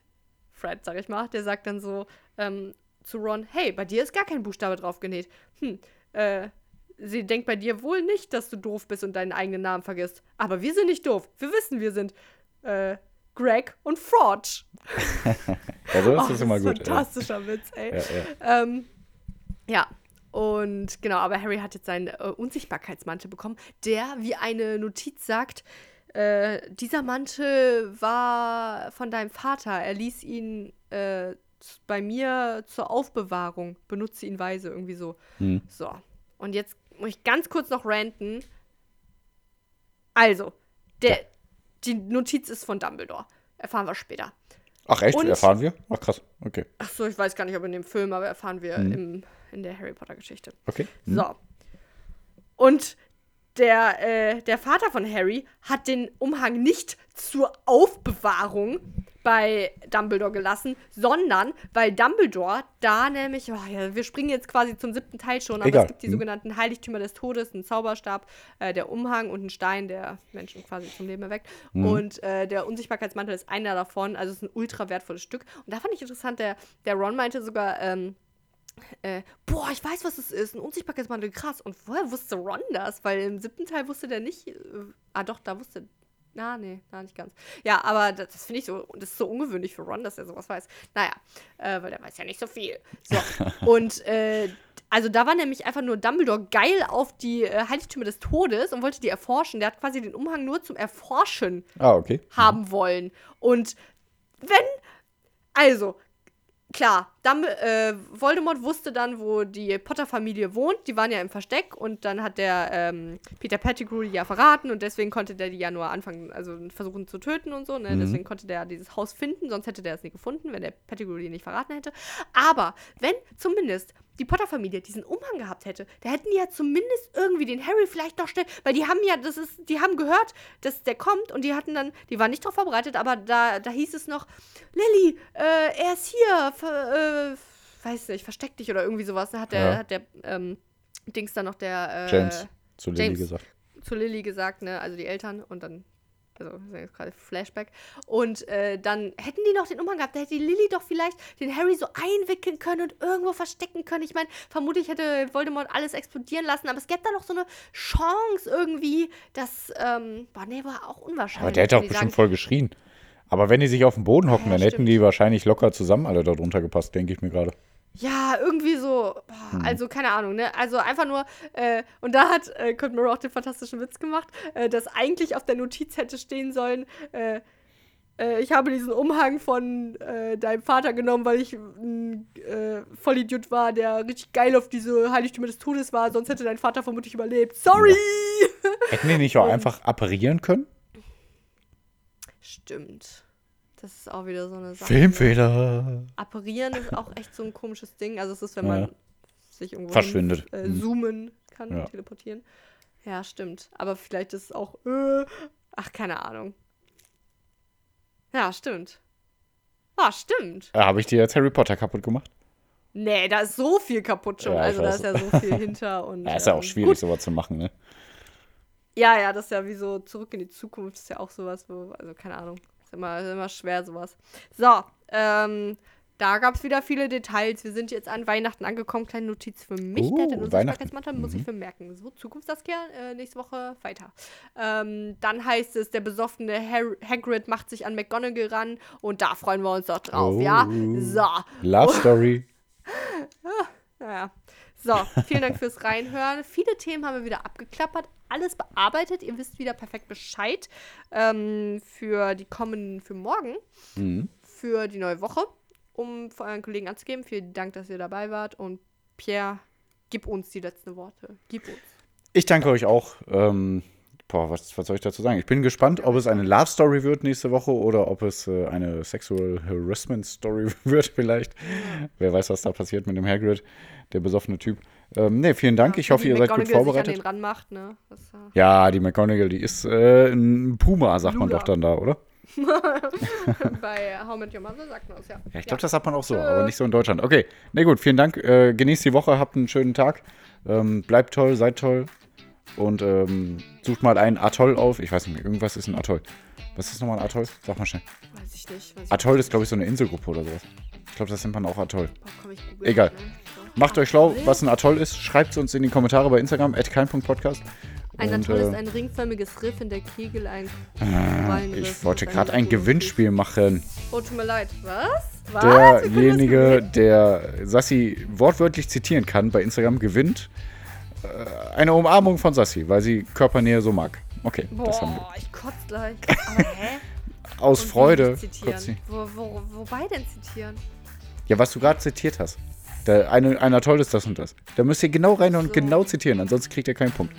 A: Fred, sag ich mal, der sagt dann so ähm, zu Ron, hey, bei dir ist gar kein Buchstabe drauf genäht. Hm, äh, sie denkt bei dir wohl nicht, dass du doof bist und deinen eigenen Namen vergisst. Aber wir sind nicht doof. Wir wissen, wir sind, äh, Greg und Fraud.
B: Also, das
A: Oh,
B: ist immer gut. Ja.
A: Fantastischer Witz, ey.
B: Ja, ja.
A: Ähm, ja, und genau, aber Harry hat jetzt seinen äh, Unsichtbarkeitsmantel bekommen, der, wie eine Notiz sagt, äh, dieser Mantel war von deinem Vater. Er ließ ihn äh, bei mir zur Aufbewahrung. Benutze ihn weise, irgendwie so.
B: Hm.
A: So. Und jetzt muss ich ganz kurz noch ranten. Also, der,
B: Ja.
A: die Notiz ist von Dumbledore. Erfahren wir später.
B: Ach, echt?
A: Und-
B: Erfahren wir? Ach, krass. Okay.
A: Ach so, ich weiß gar nicht, ob in dem Film, aber erfahren wir im, in der Harry Potter Geschichte.
B: Okay. Hm.
A: So. Und der, äh, der Vater von Harry hat den Umhang nicht zur Aufbewahrung bei Dumbledore gelassen, sondern weil Dumbledore da nämlich, oh ja, wir springen jetzt quasi zum siebten Teil schon, aber
B: Egal.
A: es gibt die
B: Hm.
A: sogenannten Heiligtümer des Todes, einen Zauberstab, äh, der Umhang und ein Stein, der Menschen quasi zum Leben erweckt. Und äh, der Unsichtbarkeitsmantel ist einer davon, also es ist ein ultra wertvolles Stück. Und da fand ich interessant, der, der Ron meinte sogar, ähm, äh, boah, ich weiß, was es ist. Ein Unsichtbarkeitsmantel, krass. Und woher wusste Ron das? Weil im siebten Teil wusste der nicht. Äh, ah, doch, da wusste. Na, nee, na, nicht ganz. Ja, aber das, das finde ich so, das ist so ungewöhnlich für Ron, dass er sowas weiß. Naja, äh, weil der weiß ja nicht so viel. So. und, äh, also da war nämlich einfach nur Dumbledore geil auf die äh, Heiligtümer des Todes und wollte die erforschen. Der hat quasi den Umhang nur zum Erforschen
B: Ah, okay.
A: haben wollen. Und wenn, also, klar, Dumb äh, Voldemort wusste dann, wo die Potter-Familie wohnt. Die waren ja im Versteck und dann hat der ähm, Peter Pettigrew die ja verraten und deswegen konnte der die ja nur anfangen, also versuchen zu töten und so. Ne? Deswegen konnte der dieses Haus finden, sonst hätte der es nie gefunden, wenn der Pettigrew die nicht verraten hätte. Aber wenn zumindest die Potter-Familie diesen Umhang gehabt hätte, da hätten die ja zumindest irgendwie den Harry vielleicht noch schnell, weil die haben ja, das ist, die haben gehört, dass der kommt und die hatten dann, die waren nicht darauf vorbereitet, aber da, da hieß es noch, Lilly, äh, er ist hier, ver, äh, weiß nicht, versteck dich oder irgendwie sowas. Da hat der,
B: Ja.
A: hat der, ähm, Dings dann noch der, äh,
B: James zu Lily
A: James.
B: gesagt.
A: zu Lilly gesagt, ne, also die Eltern und dann, also das ist jetzt gerade Flashback. Und äh, dann hätten die noch den Umhang gehabt, da hätte die Lilly doch vielleicht den Harry so einwickeln können und irgendwo verstecken können. Ich meine, vermutlich hätte Voldemort alles explodieren lassen, aber es gäbe da noch so eine Chance irgendwie, dass, ähm, boah, nee, war auch unwahrscheinlich.
B: Aber der hätte auch bestimmt
A: sagen,
B: voll geschrien. Aber wenn die sich auf den Boden hocken,
A: Ja,
B: dann hätten
A: stimmt.
B: die wahrscheinlich locker zusammen alle da drunter gepasst, denke ich mir gerade.
A: Ja, irgendwie so,
B: Hm.
A: also keine Ahnung, ne? Also einfach nur, äh, und da hat äh, Kurt Murray auch den fantastischen Witz gemacht, äh, dass eigentlich auf der Notiz hätte stehen sollen, äh, äh, ich habe diesen Umhang von äh, deinem Vater genommen, weil ich ein Vollidiot war, der richtig geil auf diese Heiligtümer des Todes war, sonst hätte dein Vater vermutlich überlebt. Sorry!
B: Hätten die nicht auch einfach apparieren können?
A: Stimmt. Das ist auch wieder so eine Sache.
B: Filmfehler.
A: Apparieren ist auch echt so ein komisches Ding. Also es ist, wenn
B: Ja.
A: man sich irgendwo
B: Verschwindet.
A: hin, äh,
B: Mhm.
A: zoomen kann,
B: Ja.
A: teleportieren. Ja, stimmt. Aber vielleicht ist es auch, äh, ach, keine Ahnung. Ja, stimmt. Ah, stimmt.
B: Äh, Habe ich dir jetzt Harry Potter kaputt gemacht?
A: Nee, da ist so viel kaputt schon.
B: Ja,
A: also da ist ja so viel hinter. Und,
B: Ja, ist ja auch
A: ähm,
B: schwierig,
A: Gut.
B: sowas zu machen, ne?
A: Ja, ja, das ist ja wie so zurück in die Zukunft, ist ja auch sowas, wo, also keine Ahnung, ist immer, ist immer schwer sowas. So, ähm, da gab es wieder viele Details. Wir sind jetzt an Weihnachten angekommen. Kleine Notiz für mich.
B: Oh,
A: der hat den
B: Weihnachten.
A: Muss ich vermerken. So, Zukunftssaskia, äh, nächste Woche weiter. Ähm, dann heißt es, der besoffene Har Hagrid macht sich an McGonagall ran und da freuen wir uns doch drauf, ja?
B: Oh.
A: So,
B: Love Story.
A: naja. So, vielen Dank fürs Reinhören. Viele Themen haben wir wieder abgeklappert, alles bearbeitet. Ihr wisst wieder perfekt Bescheid ähm, für die kommenden, für morgen,
B: Mhm.
A: für die neue Woche, um für euren Kollegen anzugeben. Vielen Dank, dass ihr dabei wart. Und Pierre, gib uns die letzten Worte. Gib uns.
B: Ich danke euch auch. Ähm, boah, was, was soll ich dazu sagen? Ich bin gespannt, ob es eine Love Story wird nächste Woche oder ob es äh, eine Sexual Harassment Story wird vielleicht. Wer weiß, was da passiert mit dem Hagrid, der besoffene Typ. Ähm, ne, vielen Dank. Ich hoffe, ihr seid gut vorbereitet.
A: ranmacht, ne? Das, äh,
B: Ja, die McGonagall, die ist äh, ein Puma, sagt man
A: Lula.
B: doch dann da, oder?
A: bei How Met Your Mother sagt man das ja.
B: Ja, ich glaube, das sagt man auch so, aber nicht so in Deutschland. Okay, na gut, vielen Dank. Äh, genießt die Woche, habt einen schönen Tag. Ähm, bleibt toll, seid toll. Und ähm, sucht mal einen Atoll auf. Ich weiß nicht, irgendwas ist ein Atoll. Was ist nochmal ein Atoll? Sag mal schnell.
A: Weiß ich nicht. Weiß ich
B: Atoll ist, glaube ich, so eine Inselgruppe oder sowas. Ich glaube, das nennt man auch Atoll.
A: nicht. Boah, komm,
B: Egal.
A: mal, ne?
B: Macht euch schlau, was ein Atoll ist. Schreibt es uns in die Kommentare bei Instagram, kein.podcast.
A: Ein Atoll ist
B: äh,
A: ein ringförmiges Riff in der Kegel, ein Korallenriff
B: ich wollte gerade ein Gewinnspiel machen.
A: Oh, tut mir leid. Was?
B: Derjenige, der Sassi wortwörtlich zitieren kann bei Instagram, gewinnt äh, eine Umarmung von Sassi, weil sie Körpernähe so mag. Okay, das haben wir.
A: Boah, ich kotze gleich. Aber hä?
B: Aus
A: Und
B: Freude.
A: Wo, wo, wobei denn zitieren?
B: Ja, was du gerade zitiert hast. Da, eine, einer toll ist das und das. Da müsst ihr genau rein und genau zitieren, ansonsten kriegt ihr keinen Punkt.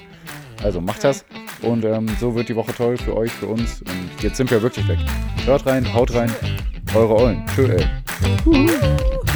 B: Also macht das und ähm, so wird die Woche toll für euch, für uns. Und jetzt sind wir wirklich weg. Hört rein, haut rein, eure Eulen. Tschö, ey.
A: Uh.